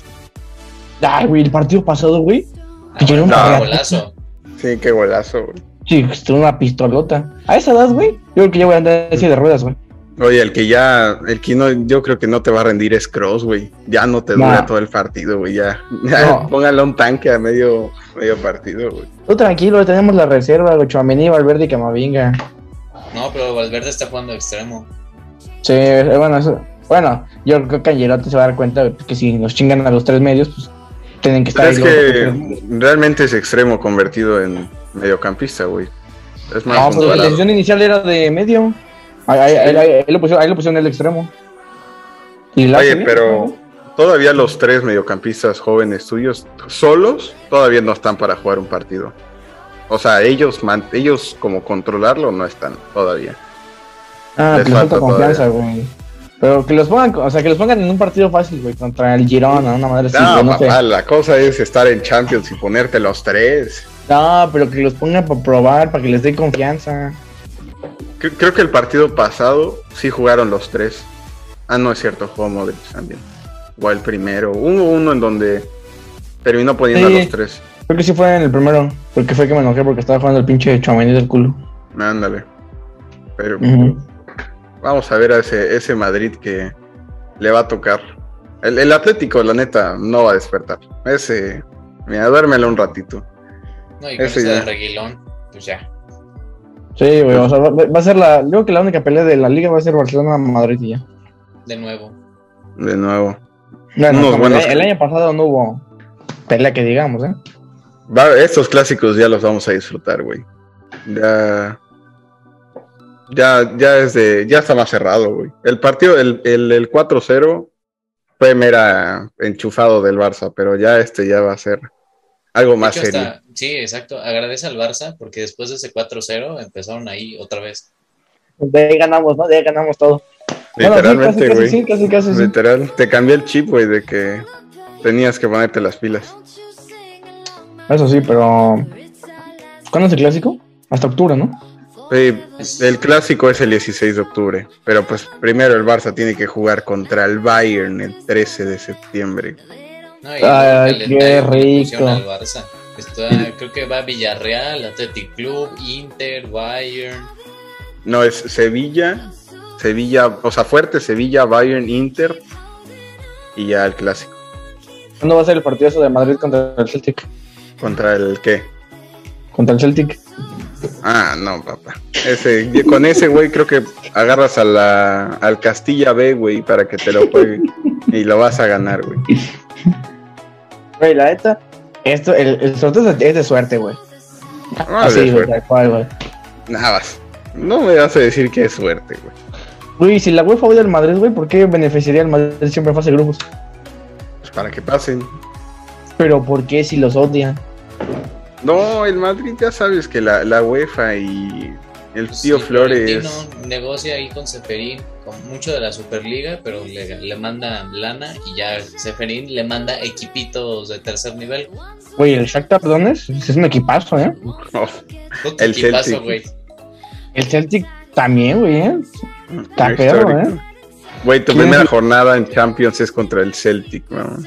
Ay, güey, el partido pasado, güey. Ah, Que bueno, no. golazo. Sí, qué golazo, güey. Sí, estuvo una pistolota. A esa edad, güey. Yo creo que ya voy a andar así de ruedas, güey. Oye, el que ya, el que no, yo creo que no te va a rendir es Cross, güey. Ya no te dura No. todo el partido, güey. Ya, ya No. póngale un tanque a medio, medio partido, güey. Tú tranquilo, tenemos la reserva, güey. Chomeni, Valverde y Camavinga. No, pero Valverde está jugando extremo. Sí, eh, bueno, eso, bueno, yo creo que Angelotti se va a dar cuenta güey, que si nos chingan a los tres medios, pues tienen que estar Pero es que realmente es extremo convertido en mediocampista, güey. Es más No, pues, pero la decisión inicial era de medio. Ahí, ahí- ahí- ahí- lo pusieron, ahí lo pusieron en el extremo. Y Oye, bien, pero ¿no? todavía los tres mediocampistas jóvenes tuyos, solos, todavía no están para jugar un partido. O sea, ellos, man- ellos como controlarlo no están todavía. Ah, les falta confianza, güey. Pero que los pongan, o sea, que los pongan en un partido fácil, güey, contra el Girona, una madre así, No, sé. papá, la cosa es estar en Champions y ponerte los tres. No, pero que los pongan para probar, para que les dé confianza. Cre- Creo que el partido pasado sí jugaron los tres. Ah, no es cierto, jugó Modric también. O el primero. Hubo uno en donde terminó poniendo Sí. a los tres. Creo que sí fue en el primero, porque fue que me enojé porque estaba jugando el pinche Chouameni del culo. Ándale. Pero. Vamos a ver a ese, ese Madrid que le va a tocar. El, el Atlético, la neta, no va a despertar. Ese, mira, duérmelo un ratito. No, y con Ese de Reguilón, pues ya. Sí, güey, o sea, va, a ser la. Yo creo que la única pelea de la liga va a ser Barcelona-Madrid y ya. De nuevo. De nuevo. Unos buenos- el, el año pasado no hubo pelea que digamos, ¿eh? Va- estos clásicos ya los vamos a disfrutar, güey. Ya. Ya, ya es de, ya está más cerrado, güey. El partido, el, el, el 4-0 fue mera enchufado del Barça, pero ya este ya va a ser algo más hecho, serio. hasta- sí, exacto. Agradece al Barça porque después de ese 4-0 empezaron ahí otra vez. De ahí ganamos, ¿no? De ahí ganamos todo. Bueno, sí, Literalmente, casi, casi, güey. sí, casi, casi, sí. Literal. Te cambié el chip, güey, de que tenías que ponerte las pilas. Eso sí, pero. ¿Cuándo es el clásico? Hasta octubre, ¿no? Sí, el clásico es el 16 de octubre, pero pues primero el Barça tiene que jugar contra el Bayern el 13 de septiembre. No, Ay, qué rico. al Barça. Está- creo que va Villarreal, Athletic Club, Inter, Bayern. No, es Sevilla, Sevilla, o sea, fuerte, Sevilla, Bayern, Inter y ya el clásico. ¿Cuándo va a ser el partido eso de Madrid contra el Celtic? ¿Contra el qué? Contra el Celtic. Ah, no, papá. Ese, con ese, güey, creo que agarras a la, al Castilla B, güey, para que te lo juegue y lo vas a ganar, güey. Güey, la neta, esto, el, el sorteo es de, suerte, güey. Ah, Así, de güey, suerte. tal cual, güey. Nada más. No me vas a decir que es suerte, güey. Güey, si la UEFA odia al Madrid, güey, ¿por qué beneficiaría al Madrid siempre en fase de grupos? Pues para que pasen. Pero ¿por qué si los odia? No, el Madrid ya sabes que la, la UEFA y el Pues tío sí, Flores. Florentino negocia ahí con Seferín, con mucho de la Superliga, pero le, le manda lana y ya Seferín le manda equipitos de tercer nivel. Güey, el Shakhtar Donetsk es un equipazo, ¿eh? Oh, El equipazo, Celtic. güey. El Celtic también, güey, ¿eh? Está. ¿eh? Güey, tu ¿Quién primera jornada en Champions es contra el Celtic, ¿no?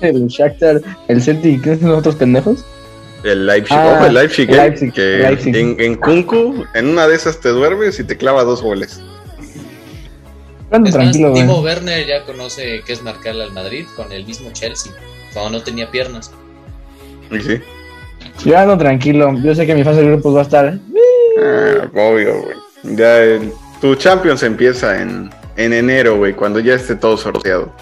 El Shakhtar, el Celtic, ¿qué son los otros pendejos? El Leipzig, Ah, ojo, el Leipzig, el eh, Leipzig, que Leipzig. En, en Kunku, en una de esas te duermes y te clava dos goles. Ando Es tranquilo, más. Timo Werner ya conoce qué es marcarle al Madrid con el mismo Chelsea, cuando no tenía piernas. Y sí, Yo ando tranquilo. Yo sé que mi fase de grupos va a estar. ah, obvio, güey. Ya el- tu Champions empieza en, en enero, güey, cuando ya esté todo sorteado.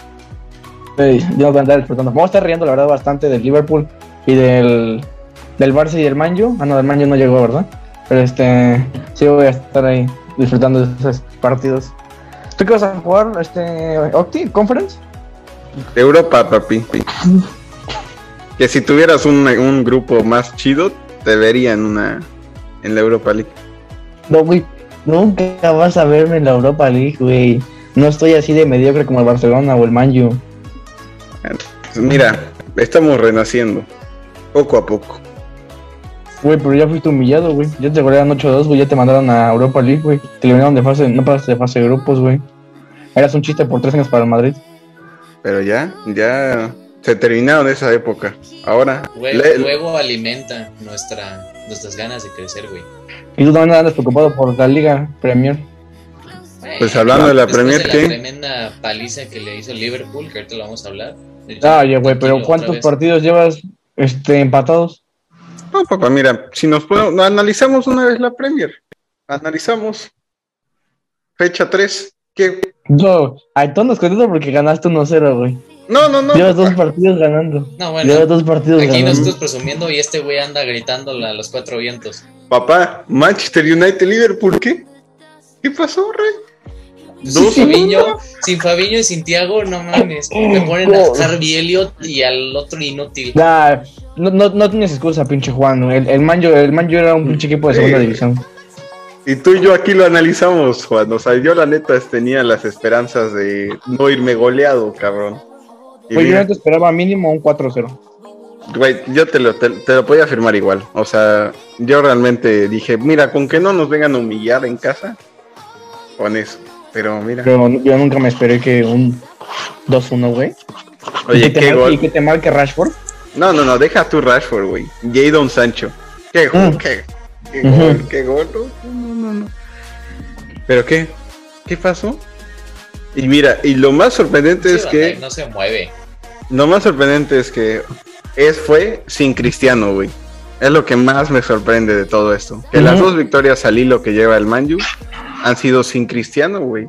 Yo voy a andar disfrutando. Vamos a estar riendo, la verdad, bastante del Liverpool y del, del Barça y del Manju. Ah, no, del Manju no llegó, ¿verdad? Pero este, sí voy a estar ahí disfrutando de esos partidos. ¿Tú qué vas a jugar, este, Octi, Conference? Europa, papi. Que si tuvieras un, un grupo más chido, te vería en una en la Europa League. No, güey, nunca vas a verme en la Europa League, güey. No estoy así de mediocre como el Barcelona o el Manju. Mira, estamos renaciendo. Poco a poco. Güey, pero ya fuiste humillado, güey. Ya te golearon 8-2, güey. Ya te mandaron a Europa League, güey. Te eliminaron de fase, no pasaste de fase de grupos, güey. Eras un chiste por tres años para el Madrid. Pero ya, ya se terminaron esa época. Ahora, Juego, le- juego alimenta nuestra, nuestras ganas de crecer, güey. Y tú también andas preocupado por la Liga Premier. Pues hablando de la Después Premier, de ¿qué? La tremenda paliza que le hizo el Liverpool, que ahorita lo vamos a hablar. Ah, oye, güey, pero ¿cuántos partidos llevas este, empatados? no, papá, mira, si nos podemos, analizamos una vez la Premier. Analizamos. Fecha 3. ¿Qué? No, ay, tú andas contento porque ganaste 1-0, güey. No, no, no. Llevas dos partidos ganando. No, bueno, Llevas dos partidos aquí ganando. nosotros presumiendo y este güey anda gritando a los cuatro vientos. Papá, Manchester United, Liverpool, ¿qué? ¿Qué pasó, Rey? Sin Fabiño, sin Fabiño y sin Tiago, no mames. Me ponen a Harvey Elliott y al otro inútil. Nah, no, no, no tienes excusa, pinche Juan. El, el Manjo el Manjo era un pinche equipo de segunda Sí. división. Y tú y yo aquí lo analizamos, Juan. O sea, yo la neta tenía las esperanzas de no irme goleado, cabrón. Y Güey, yo no te esperaba mínimo un 4-0. Güey, yo te lo, te, te lo podía afirmar igual. O sea, yo realmente dije, mira, con que no nos vengan a humillar en casa, con eso. Pero mira, Pero yo nunca me esperé que un 2-1, güey. oye, qué marque, y gol. que te marque Rashford. No, no, no, deja tu Rashford, güey. Jadon Sancho. Qué, Mm. gol, qué, qué gol, qué gol. No, no, no, no. ¿Pero qué? ¿Qué pasó? Y mira, y lo más sorprendente es que... No se mueve. Lo más sorprendente es que es, fue sin Cristiano, güey. Es lo que más me sorprende de todo esto. Que las dos victorias al hilo que lleva el Manju han sido sin Cristiano, güey.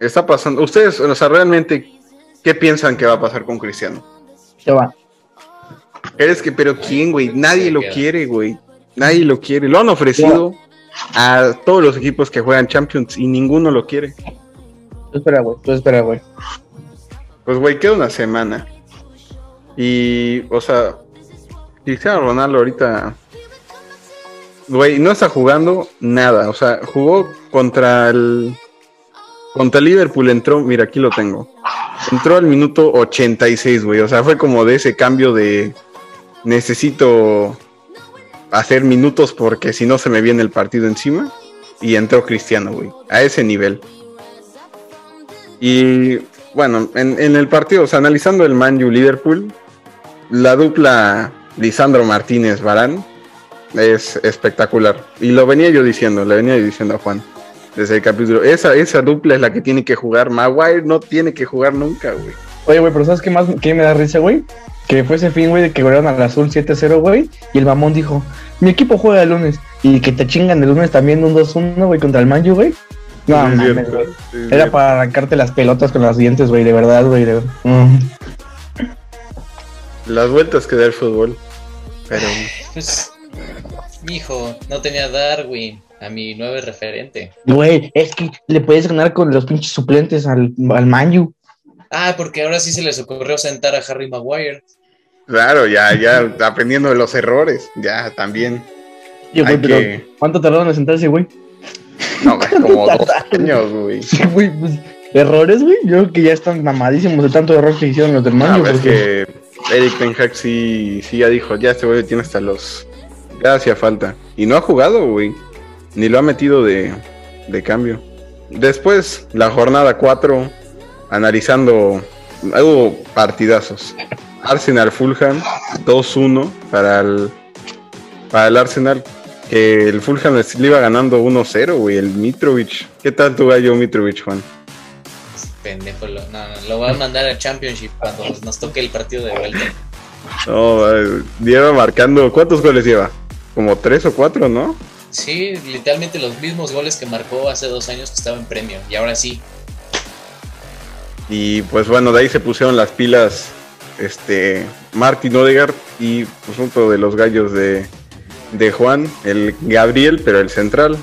Está pasando. Ustedes, o sea, realmente, ¿qué piensan que va a pasar con Cristiano? Ya va. ¿Crees que, pero quién, güey? Nadie Se lo quiere, güey. Nadie lo quiere. Lo han ofrecido a todos los equipos que juegan Champions y ninguno lo quiere. Tú espera, güey. Tú espera, güey. Pues, güey, queda una semana. Y, o sea, Cristiano Ronaldo ahorita, güey, no está jugando nada. O sea, jugó contra el. Contra Liverpool entró, mira, aquí lo tengo. Entró al minuto 86, güey. O sea, fue como de ese cambio de. Necesito hacer minutos porque si no se me viene el partido encima. Y entró Cristiano, güey. A ese nivel. Y bueno, en, en el partido, o sea, analizando el Man U Liverpool, la dupla Lisandro Martínez Barán es espectacular. Y lo venía yo diciendo, le venía yo diciendo a Juan desde el capítulo. Esa, esa dupla es la que tiene que jugar. Maguire no tiene que jugar nunca, güey. Oye, güey, pero ¿sabes qué más qué me da risa, güey? Que fue ese fin, güey, de que golearon al azul 7-0, güey. Y el mamón dijo, mi equipo juega el lunes. Y que te chingan el lunes también un 2-1, güey, contra el Manju, güey. No, Sí, es mames, cierto, güey. sí, es Era cierto. para arrancarte las pelotas con los dientes, güey, de verdad, güey. de- Mm. Las vueltas que da el fútbol. Pero Pues, hijo, no tenía Darwin, a mi nuevo referente. Güey, es que le puedes ganar con los pinches suplentes al, al Manju. Ah, porque ahora sí se les ocurrió sentar a Harry Maguire. claro, ya, ya aprendiendo de los errores. Ya también. Yo, güey, pero que- ¿cuánto tardaron en sentarse, güey? No, güey, como dos años, güey. Sí, güey, pues, errores, güey. Yo creo que ya están mamadísimos de tanto error que hicieron los del No, Manju. es porque- que Eric Ten Hag sí, sí ya dijo, ya este güey tiene hasta los... Ya hacía falta. Y no ha jugado, güey. Ni lo ha metido de, de cambio. Después, la jornada 4, analizando... Hubo partidazos. Arsenal Fulham, 2-1 para el, para el Arsenal. Que el Fulham le iba ganando 1-0, güey. El Mitrovic. ¿Qué tal tu gallo Mitrovic, Juan? Pendejo, lo, no, no, lo voy a mandar a Championship cuando nos toque el partido de vuelta. No, eh, lleva marcando. ¿Cuántos goles lleva? Como tres o cuatro, ¿no? Sí, literalmente los mismos goles que marcó hace dos años que estaba en premio. Y ahora sí, Y pues bueno, de ahí se pusieron las pilas este Martin Odegaard y pues otro de los gallos de, de Juan, el Gabriel, pero el central.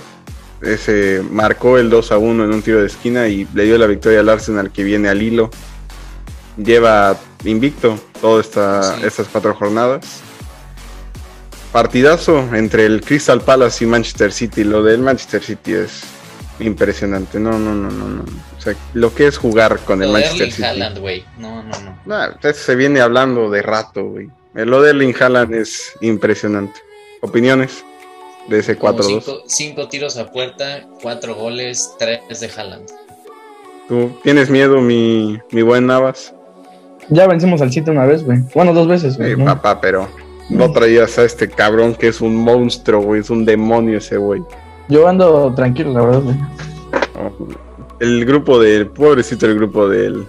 Ese marcó el 2 a 1 en un tiro de esquina y le dio la victoria al Arsenal que viene al hilo. Lleva invicto todas esta, Sí. estas cuatro jornadas. Partidazo entre el Crystal Palace y Manchester City. Lo del Manchester City es impresionante. No, no, no, no, no. O sea, lo que es jugar con el de Manchester Erling City. Haaland, güey. No, no, no. Nah, se viene hablando de rato, güey. Lo de Erling Haaland es impresionante. ¿Opiniones de ese Como 4-2? cinco, cinco tiros a puerta, cuatro goles, tres de Haaland. ¿Tú tienes miedo, mi, mi buen Navas? Ya vencimos al City una vez, güey. Bueno, dos veces, güey. Sí, ¿no? papá, pero no traías a este cabrón que es un monstruo, güey. Es un demonio ese güey. Yo ando tranquilo, la verdad, güey. El grupo del... Pobrecito el grupo del,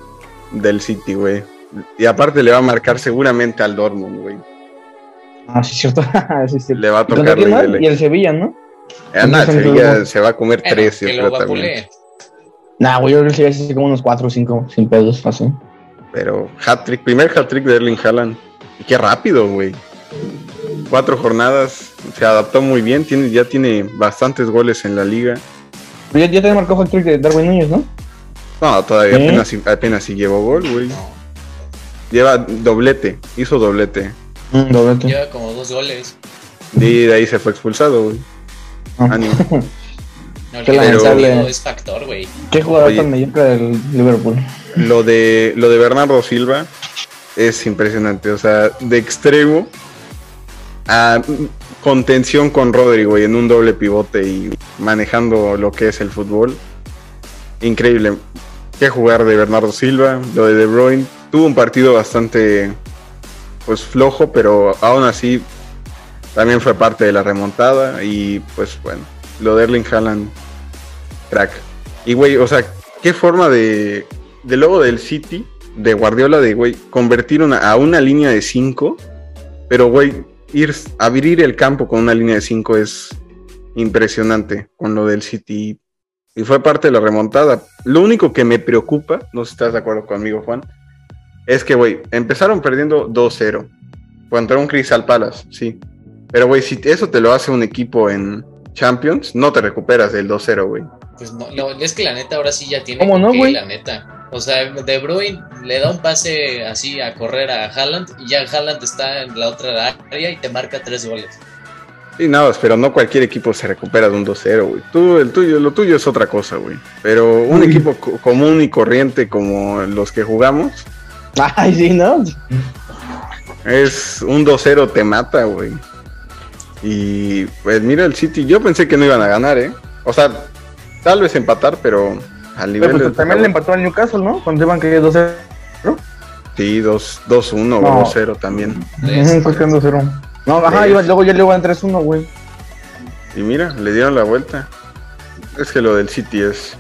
del City, güey. Y aparte le va a marcar seguramente al Dortmund, güey. Ah, sí, es cierto. sí, cierto. Le va a ¿Y tocar más? la Y el Sevilla, ¿no? Anda, Entonces, Sevilla se va a comer Bueno, tres, yo que creo. Nah, güey, yo creo que el Sevilla sí como unos 4 o 5 sin pedos, así. Pero hat-trick, primer hat-trick de Erling Haaland. Y qué rápido, güey. Cuatro jornadas, se adaptó muy bien, tiene, ya tiene bastantes goles en la liga. Pero ya, ya te marcó el trick de Darwin Núñez, ¿no? No, todavía ¿Eh? apenas, si- apenas si llevó gol, güey. Lleva doblete, hizo doblete. Mm, doblete. lleva como dos goles. Y de ahí se fue expulsado, güey. Ah. Ánimo. No, el Qué lamentable. es factor, güey. ¿Qué jugador Oye. tan mediocre del Liverpool? Lo de, lo de Bernardo Silva es impresionante. O sea, de extremo a contención con Rodrigo y en un doble pivote y manejando lo que es el fútbol. Increíble. Qué jugar de Bernardo Silva, lo de De Bruyne. Tuvo un partido bastante pues flojo, pero aún así también fue parte de la remontada y pues bueno, lo de Erling Haaland crack. Y güey, o sea, qué forma de de luego del City de Guardiola de güey convertir una, a una línea de 5, pero güey ir abrir el campo con una línea de 5 es impresionante con lo del City y fue parte de la remontada. Lo único que me preocupa, no sé si estás de acuerdo conmigo, Juan, es que, güey, empezaron perdiendo 2-0 contra un Crystal Palace, sí. Pero, güey, si eso te lo hace un equipo en Champions, no te recuperas del 2-0, güey. Pues no, no, es que la neta ahora sí ya tiene ¿Cómo no, güey? la neta. O sea, De Bruyne le da un pase así a correr a Haaland y ya Haaland está en la otra área y te marca tres goles. Sí, nada, pero no cualquier equipo se recupera de un 2-0, güey. Tú, el tuyo, lo tuyo es otra cosa, güey. Pero un Uy. equipo co- común y corriente como los que jugamos, Ay, sí, ¿no? es un 2-0 te mata, güey. Y pues mira el City, yo pensé que no iban a ganar, ¿eh? O sea, tal vez empatar, pero al nivel Pero, del pues, también le empató al Newcastle, ¿no? Cuando iban que 12. Sí, 2 2-1 o No. 2-0 también. Pues que 2-0. No, ajá, iba- luego ya le iban 3-1, güey. Y mira, le dieron la vuelta. Es que lo del City es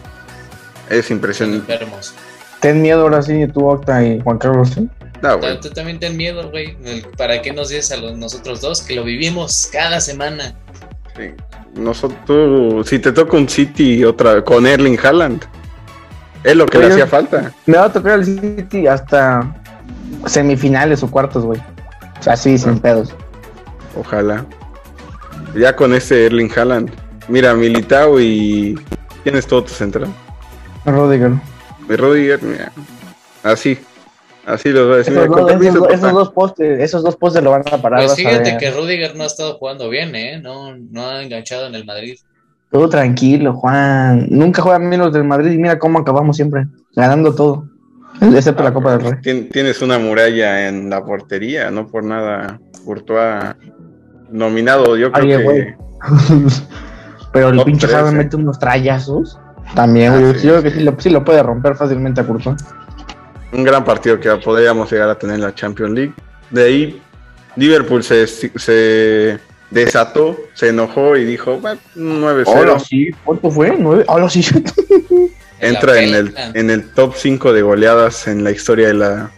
es impresionante. enfermos. Ten miedo ahora sí, tú, Octa y Juan Carlos, ¿sí? No, güey. Tú también ten miedo, güey. ¿Para qué nos dices a los, nosotros dos que lo vivimos cada semana? Sí. Nosotros, si te toca un City otra con Erling Haaland, es lo que le hacía falta. Me va a tocar el City hasta semifinales o cuartos, güey. O sea, sí, sin pedos. Ojalá. Ya con ese Erling Haaland. Mira, Militao y. ¿Quién es todo tu central? Rudiger. De Rudiger, mira. Así. Así los voy a decir. Esos, dos, esos, permiso, esos papá. dos postes, esos dos postes lo van a parar. Pues fíjate que Rudiger no ha estado jugando bien, ¿eh? No, no ha enganchado en el Madrid. Todo tranquilo, Juan. Nunca juegan bien los del Madrid y mira cómo acabamos siempre. Ganando todo. Excepto la Copa del Rey. Tien- Tienes una muralla en la portería, no por nada. Courtois nominado, yo creo Oye, que. Pero el Top pinche 13. Javi mete unos trayazos. También, Ah, sí, yo creo que sí. sí lo, sí lo puede romper fácilmente a Courtois. un gran partido que podríamos llegar a tener en la Champions League. De ahí, Liverpool se, se desató, se enojó y dijo, "Bueno, 9-0. Hola, sí. ¿Cuánto fue? ¿Nueve? Hola, sí. Entra en el, en el top 5 de goleadas en la historia de la,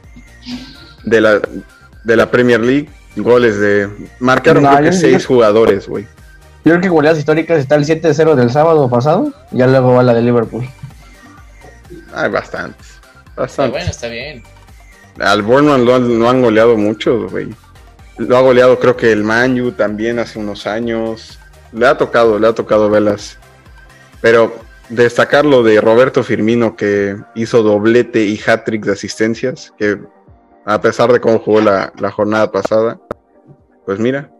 de la, de la Premier League. Goles de... Marcaron No, creo que yo- 6 yo- jugadores, güey. Yo creo que goleadas históricas está el 7-0 del sábado pasado. Y ya luego va la de Liverpool. Hay bastantes. Pero Bastantes. bueno, está bien. Al Bournemouth lo, han- lo han goleado mucho, güey. Lo ha goleado creo que el Manju también hace unos años. Le ha tocado, le ha tocado velas. Pero destacar lo de Roberto Firmino que hizo doblete y hat-trick de asistencias, que a pesar de cómo jugó la, la jornada pasada, pues mira,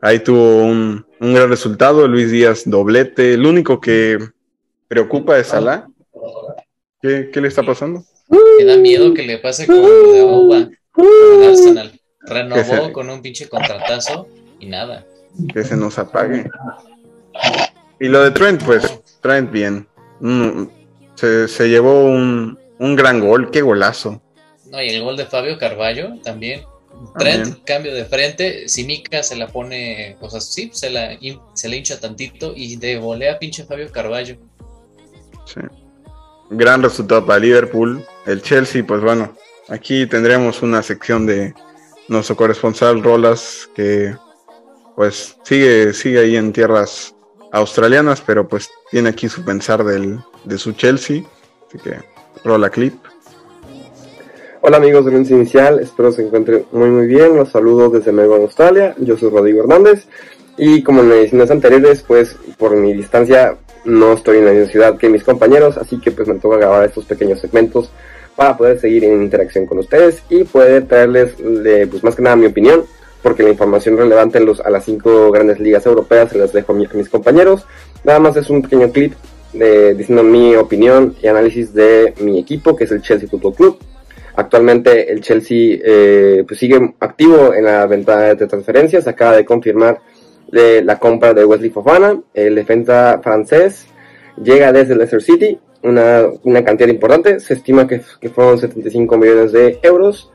ahí tuvo un, un gran resultado. Luis Díaz doblete. El único que preocupa es Salah. ¿Qué, qué le está pasando? Me da miedo que le pase como lo de con el Arsenal. Renovó con un pinche contratazo y nada. que se nos apague. Y lo de Trent, pues, Trent bien. Mm, se, se llevó un, un gran gol, qué golazo. No, y el gol de Fabio Carballo también. Trent, También. cambio de frente. Simica se la pone, o sea, sí, se la, se le hincha tantito y de volea pinche Fabio Carballo. Sí. Gran resultado para Liverpool. El Chelsea, pues bueno, aquí tendremos una sección de nuestro corresponsal Rolas, que pues sigue, sigue ahí en tierras australianas, pero pues tiene aquí su pensar del, de su Chelsea. Así que rola clip. Hola amigos de Lens Inicial, espero se encuentren muy muy bien. Los saludo desde Melbourne, Australia. Yo soy Rodrigo Hernández y como en ediciones anteriores, pues por mi distancia no estoy en la misma ciudad que mis compañeros, así que pues me toca grabar estos pequeños segmentos para poder seguir en interacción con ustedes y poder traerles eh, pues más que nada mi opinión, porque la información relevante los, a las cinco grandes ligas europeas se las dejo a mis compañeros. Nada más es un pequeño clip de, diciendo mi opinión y análisis de mi equipo, que es el Chelsea Football Club. Actualmente el Chelsea eh, pues sigue activo en la ventana de transferencias, acaba de confirmar eh, la compra de Wesley Fofana, el defensa francés, llega desde Leicester City, una, una cantidad importante, se estima que, que fueron 75 millones de euros.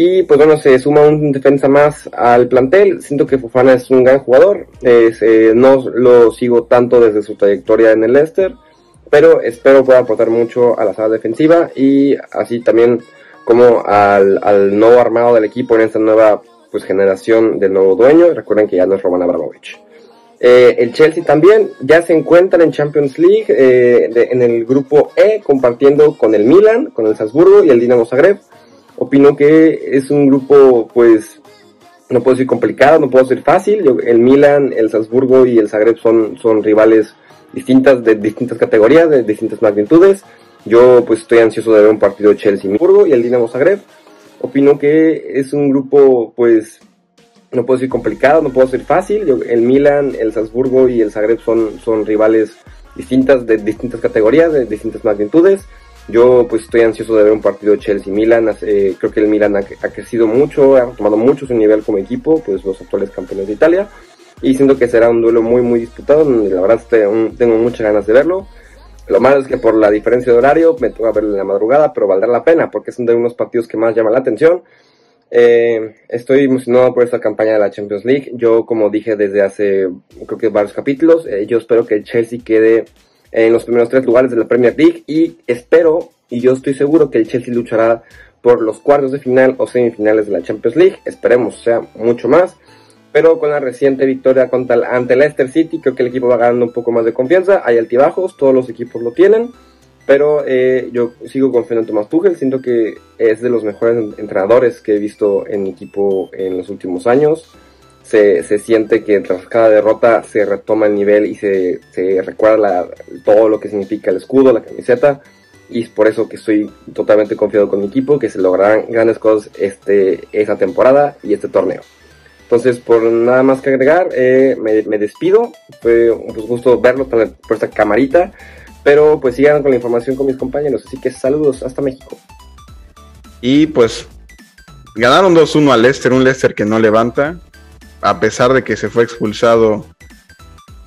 Y pues bueno, se suma un defensa más al plantel. Siento que Fofana es un gran jugador. Eh, no lo sigo tanto desde su trayectoria en el Leicester. Pero espero pueda aportar mucho a la sala defensiva y así también como al, al nuevo armado del equipo en esta nueva pues generación del nuevo dueño. Recuerden que ya no es Roman Abramovich. Eh, el Chelsea también ya se encuentra en Champions League eh, de, en el grupo E compartiendo con el Milan, con el Salzburgo y el Dinamo Zagreb. Opino que es un grupo pues no puedo decir complicado, no puedo decir fácil. Yo, el Milan, el Salzburgo y el Zagreb son, son rivales distintas de distintas categorías, de distintas magnitudes. Yo pues estoy ansioso de ver un partido Chelsea-Burgo y el Dinamo Zagreb. Opino que es un grupo pues no puedo decir complicado, no puedo decir fácil. El Milan, el Salzburgo y el Zagreb son, son rivales distintas de distintas categorías, de distintas magnitudes. Yo pues estoy ansioso de ver un partido Chelsea-Milan. Eh, creo que el Milan ha, crecido mucho, ha tomado mucho su nivel como equipo, pues los actuales campeones de Italia. Y siento que será un duelo muy muy disputado. La verdad tengo, muchas ganas de verlo. Lo malo es que por la diferencia de horario me toca verlo en la madrugada, pero valdrá la pena porque uno de unos partidos que más llaman la atención. Eh, estoy emocionado por esta campaña de la Champions League. Yo, como dije desde hace, creo que varios capítulos, eh, yo espero que el Chelsea quede en los primeros tres lugares de la Premier League y espero, y yo estoy seguro que el Chelsea luchará por los cuartos de final o semifinales de la Champions League. Esperemos sea mucho más. Pero con la reciente victoria contra el, ante Leicester City, creo que el equipo va ganando un poco más de confianza. Hay altibajos, todos los equipos lo tienen. Pero eh, yo sigo confiando en Tomás Tuchel. Siento que es de los mejores entrenadores que he visto en equipo en los últimos años. Se, se siente que tras cada derrota se retoma el nivel y se, se recuerda la, todo lo que significa el escudo, la camiseta. Y es por eso que estoy totalmente confiado con mi equipo, que se lograrán grandes cosas este, esta temporada y este torneo. Entonces, por nada más que agregar, eh, me, me, despido. Fue un gusto verlo por esta camarita. Pero pues sigan con la información con mis compañeros. Así que saludos hasta México. Y pues ganaron 2-1 al Leicester, un Leicester que no levanta. A pesar de que se fue expulsado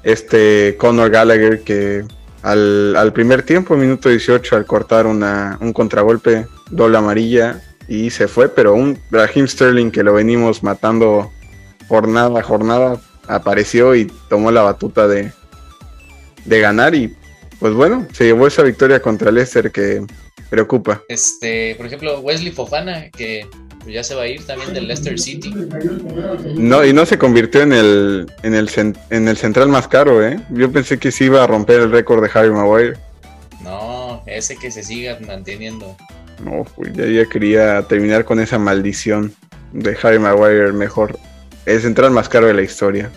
este Conor Gallagher que al, al primer tiempo, minuto 18, al cortar una, un contragolpe, doble amarilla y se fue, pero un Raheem Sterling que lo venimos matando jornada a jornada apareció y tomó la batuta de, de ganar y pues bueno, se llevó esa victoria contra Leicester que preocupa. Este, por ejemplo, Wesley Fofana, que ya se va a ir también del Leicester City. No, y no se convirtió en el, en el, en el central más caro, ¿eh? Yo pensé que se iba a romper el récord de Harry Maguire. No, ese que se siga manteniendo. No, pues ya, ya quería terminar con esa maldición de Harry Maguire mejor. El central más caro de la historia.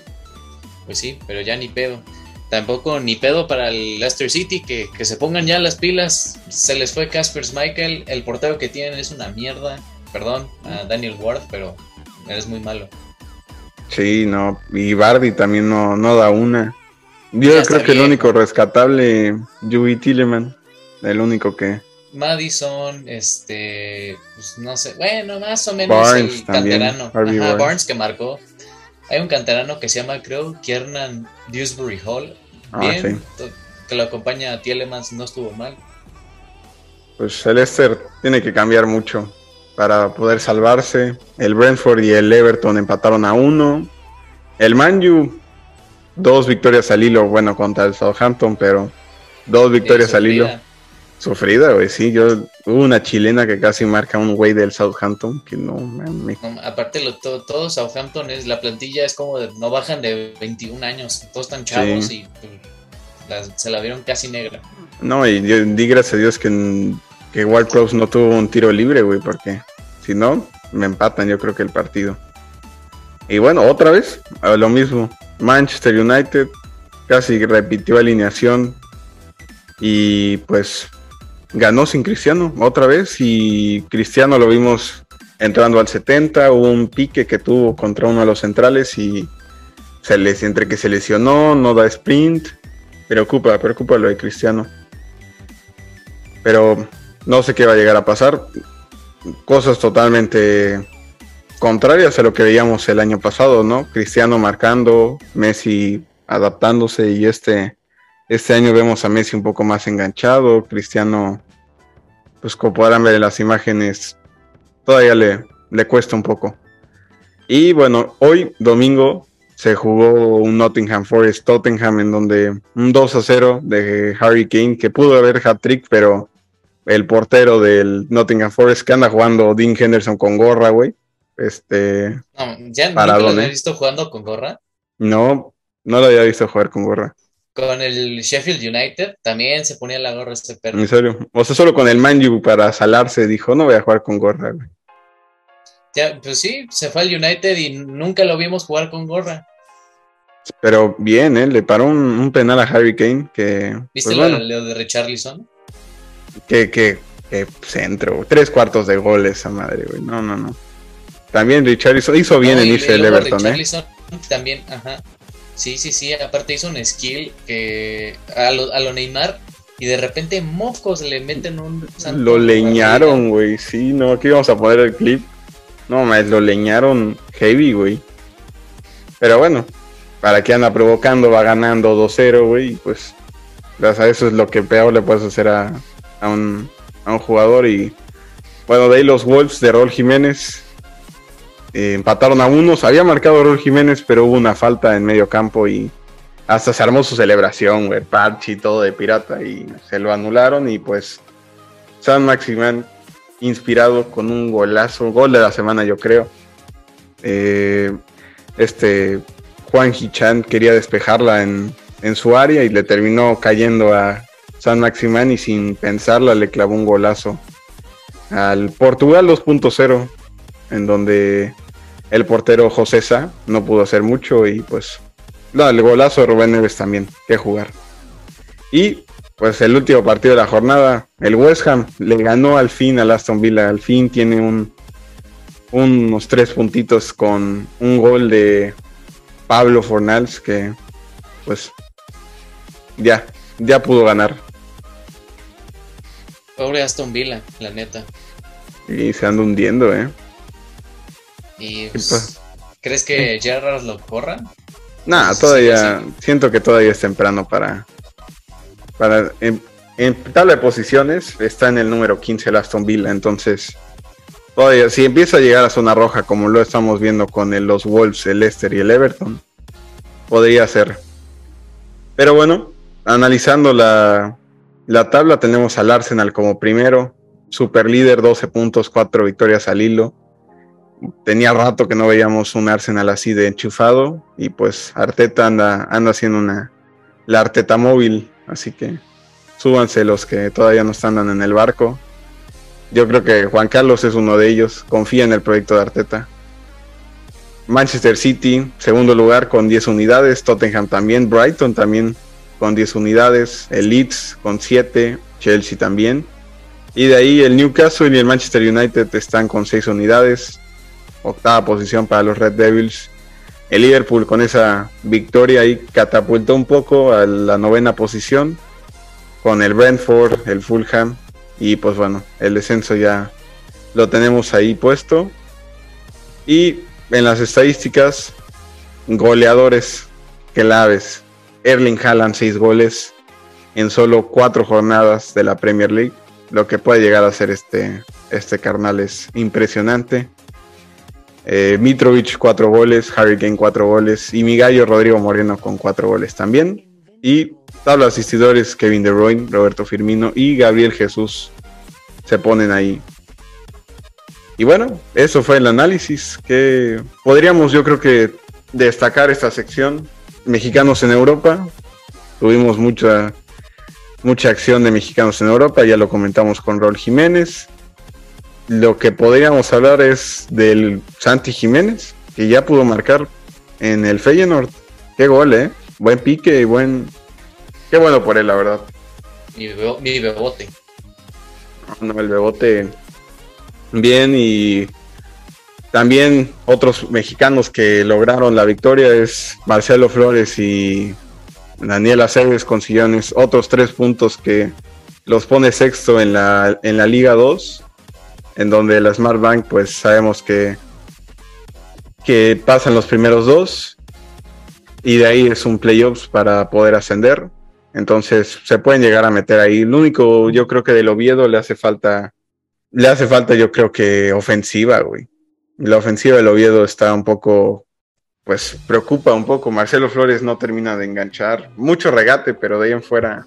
Pues sí, pero ya ni pedo. Tampoco ni pedo para el Leicester City, que, que se pongan ya las pilas. Se les fue Casper Michael, el portero que tienen es una mierda. Perdón a Daniel Ward, pero eres muy malo. Sí, no. Y Bardi también no, no da una. Yo creo que bien. el único rescatable, Yui Tilleman, el único que. Madison, este, pues no sé, bueno, más o menos Barnes el canterano. Ajá, Barnes. Barnes que marcó. Hay un canterano que se llama, creo, Kiernan Dewsbury Hall. Bien, ah, sí. que lo acompaña a Tielemans, no estuvo mal. Pues el Leicester tiene que cambiar mucho para poder salvarse. El Brentford y el Everton empataron a uno. El Manju, dos victorias al hilo, bueno, contra el Southampton, pero dos victorias al hilo. Sufrida, güey, sí. Yo hubo una chilena que casi marca un güey del Southampton que no me. No, aparte, lo, todo, todo, Southampton es la plantilla es como de, no bajan de 21 años, todos están chavos sí. y la, se la vieron casi negra. No, y yo di gracias a Dios que, que Cross no tuvo un tiro libre, güey, porque si no, me empatan, yo creo que el partido. Y bueno, otra vez, lo mismo. Manchester United casi repitió alineación y pues ganó sin Cristiano otra vez y Cristiano lo vimos entrando al 70, hubo un pique que tuvo contra uno de los centrales y se les, entre que se lesionó, no da sprint, preocupa, preocupa lo de Cristiano. Pero no sé qué va a llegar a pasar. cosas totalmente contrarias a lo que veíamos el año pasado, ¿no? Cristiano marcando, Messi adaptándose y este, este año vemos a Messi un poco más enganchado, Cristiano, pues como podrán ver en las imágenes, todavía le, le cuesta un poco. Y bueno, hoy domingo se jugó un Nottingham Forest Tottenham en donde un 2 a 0 de Harry Kane que pudo haber hat-trick, pero el portero del Nottingham Forest que anda jugando Dean Henderson con gorra, güey. Este. No, ya Paradón, lo había ¿eh? visto jugando con gorra. No, no lo había visto jugar con gorra. Con el Sheffield United también se ponía la gorra este perro. En serio. O sea, solo con el Manju para salarse dijo, no voy a jugar con gorra, güey. Ya, pues sí, se fue al United y nunca lo vimos jugar con gorra. Pero bien, ¿eh? Le paró un, un penal a Harry Kane que. ¿Viste pues lo, bueno, lo de Richarlison? que, que, que centro. güey. Tres cuartos de gol esa madre, güey. No, no, no. También Richard hizo, bien No, en irse del Everton, ¿eh? Richarlison también, ajá. Sí, sí, sí, aparte hizo un skill que a lo, a lo Neymar y de repente mocos le meten un Lo leñaron, güey. Sí, no, aquí vamos a poner el clip. No, más lo leñaron heavy, güey. Pero bueno, para que anda provocando, va ganando 2-0, güey. Pues, gracias a eso es lo que peor le puedes hacer a, a un, a un jugador. Y bueno, de ahí los Wolves de Raúl Jiménez empataron a unos. Había marcado Raúl Jiménez, pero hubo una falta en medio campo y hasta se armó su celebración, güey. Parche y todo de pirata y se lo anularon. Y pues, San Maximán inspirado con un golazo, gol de la semana, yo creo. Eh, este Juan Hichan quería despejarla en, en su área y le terminó cayendo a San Maximán y sin pensarla le clavó un golazo al Portugal 2.0, en donde el portero José Sá no pudo hacer mucho y pues no, el golazo de Rubén Neves también, que jugar. Y pues el último partido de la jornada, el West Ham le ganó al fin al Aston Villa, al fin tiene un, unos tres puntitos con un gol de Pablo Fornals que pues ya, ya pudo ganar Pobre Aston Villa, la neta. y se anda hundiendo, ¿eh? Y ¿Qué pues, pasa? ¿crees que Gerrard lo corra? Nah, Pues, todavía sí, siento que todavía es temprano para para en, en tabla de posiciones está en el número 15 el Aston Villa, entonces todavía si empieza a llegar a zona roja como lo estamos viendo con el- los Wolves, el Leicester y el Everton, podría ser. Pero bueno, analizando la, la tabla tenemos al Arsenal como primero, super líder, 12 puntos, 4 victorias al hilo. Tenía rato que no veíamos un Arsenal así de enchufado y pues Arteta anda, anda haciendo una la Arteta móvil, así que súbanse los que todavía no están en el barco. Yo creo que Juan Carlos es uno de ellos, confía en el proyecto de Arteta. Manchester City, segundo lugar con 10 unidades, Tottenham también, Brighton también con 10 unidades, el Leeds con 7, Chelsea también. Y de ahí el Newcastle y el Manchester United están con 6 unidades, octava posición para los Red Devils. El Liverpool con esa victoria ahí catapultó un poco a la novena posición con el Brentford, el Fulham y pues bueno, el descenso ya lo tenemos ahí puesto. Y en las estadísticas, goleadores claves. Erling Haaland 6 goles en solo 4 jornadas de la Premier League. Lo que puede llegar a ser este, este carnal es impresionante. Eh, Mitrovic 4 goles, Harry Kane 4 goles y mi gallo Rodrigo Moreno con 4 goles también. Y tabla asistidores Kevin De Bruyne, Roberto Firmino y Gabriel Jesús se ponen ahí. Y bueno, eso fue el análisis que podríamos yo creo que destacar esta sección. Mexicanos en Europa. Tuvimos mucha, mucha acción de mexicanos en Europa, ya lo comentamos con Raúl Jiménez. Lo que podríamos hablar es del Santi Jiménez, que ya pudo marcar en el Feyenoord. Qué gol, ¿eh? Buen pique y buen... Qué bueno por él, la verdad. Mi, bebo- mi bebote. No, el Bebote bien y también otros mexicanos que lograron la victoria es Marcelo Flores y Daniel Aceves consiguieron otros tres puntos que los pone sexto en la, en la Liga 2 en donde la Smart Bank pues sabemos que, que pasan los primeros dos y de ahí es un playoffs para poder ascender. Entonces se pueden llegar a meter ahí. Lo único, yo creo que del Oviedo le hace falta, le hace falta yo creo que ofensiva, güey. La ofensiva del Oviedo está un poco, pues preocupa un poco. Marcelo Flores no termina de enganchar. Mucho regate, pero de ahí en fuera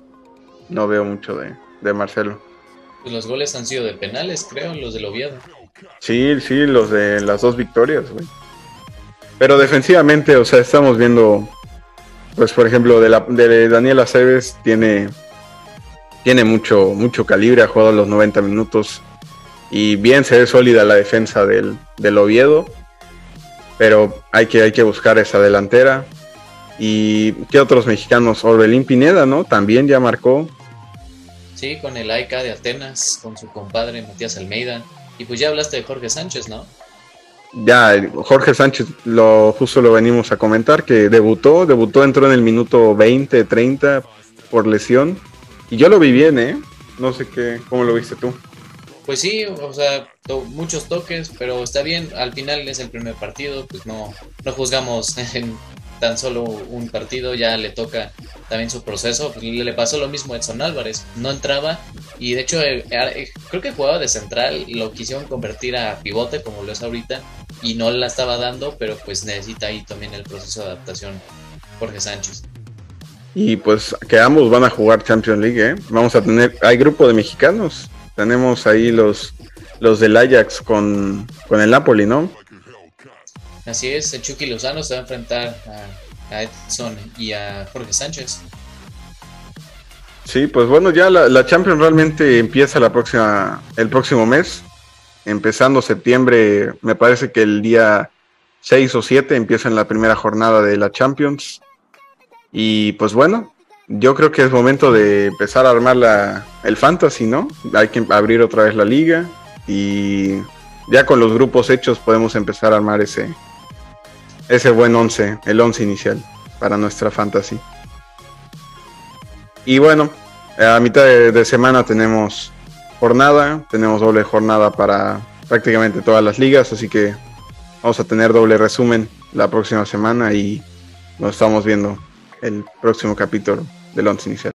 no veo mucho de, de Marcelo. Pues los goles han sido de penales, creo, los del Oviedo. Sí, sí, los de las dos victorias, güey. Pero defensivamente, o sea, estamos viendo, pues por ejemplo, de, la, de Daniel Aceves tiene, tiene mucho, mucho calibre, ha jugado los 90 minutos y bien se ve sólida la defensa del, del Oviedo, pero hay que, hay que buscar esa delantera. ¿Y qué otros mexicanos? Orbelín Pineda, ¿no? También ya marcó. Sí, con el AIK de Atenas, con su compadre Matías Almeida. Y pues ya hablaste de Jorge Sánchez, ¿no? Ya, Jorge Sánchez, lo, justo lo venimos a comentar, que debutó, debutó, entró en el minuto 20, 30 por lesión. Y yo lo vi bien, ¿eh? No sé qué, ¿cómo lo viste tú? Pues sí, o sea, muchos toques, pero está bien. Al final es el primer partido, pues no, no juzgamos en tan solo un partido, ya le toca también su proceso. Le pasó lo mismo a Edson Álvarez, no entraba y de hecho eh, eh, creo que jugaba de central, lo quisieron convertir a pivote como lo es ahorita y no la estaba dando, pero pues necesita ahí también el proceso de adaptación Jorge Sánchez. Y pues que ambos van a jugar Champions League, ¿eh? Vamos a tener, hay grupo de mexicanos, tenemos ahí los, los del Ajax con, con el Napoli, ¿no? Así es, el Chucky Lozano se va a enfrentar a, Edson y a Jorge Sánchez. Sí, pues bueno, ya la, Champions realmente empieza el próximo mes. Empezando septiembre, me parece que el día 6 o 7 empieza en la primera jornada de la Champions. Y pues bueno, yo creo que es momento de empezar a armar la, el fantasy, ¿no? Hay que abrir otra vez la liga y ya con los grupos hechos podemos empezar a armar ese, ese buen 11, el 11 inicial para nuestra fantasy. Y bueno, a mitad de, semana tenemos jornada, tenemos doble jornada para prácticamente todas las ligas, así que vamos a tener doble resumen la próxima semana y nos estamos viendo el próximo capítulo del 11 inicial.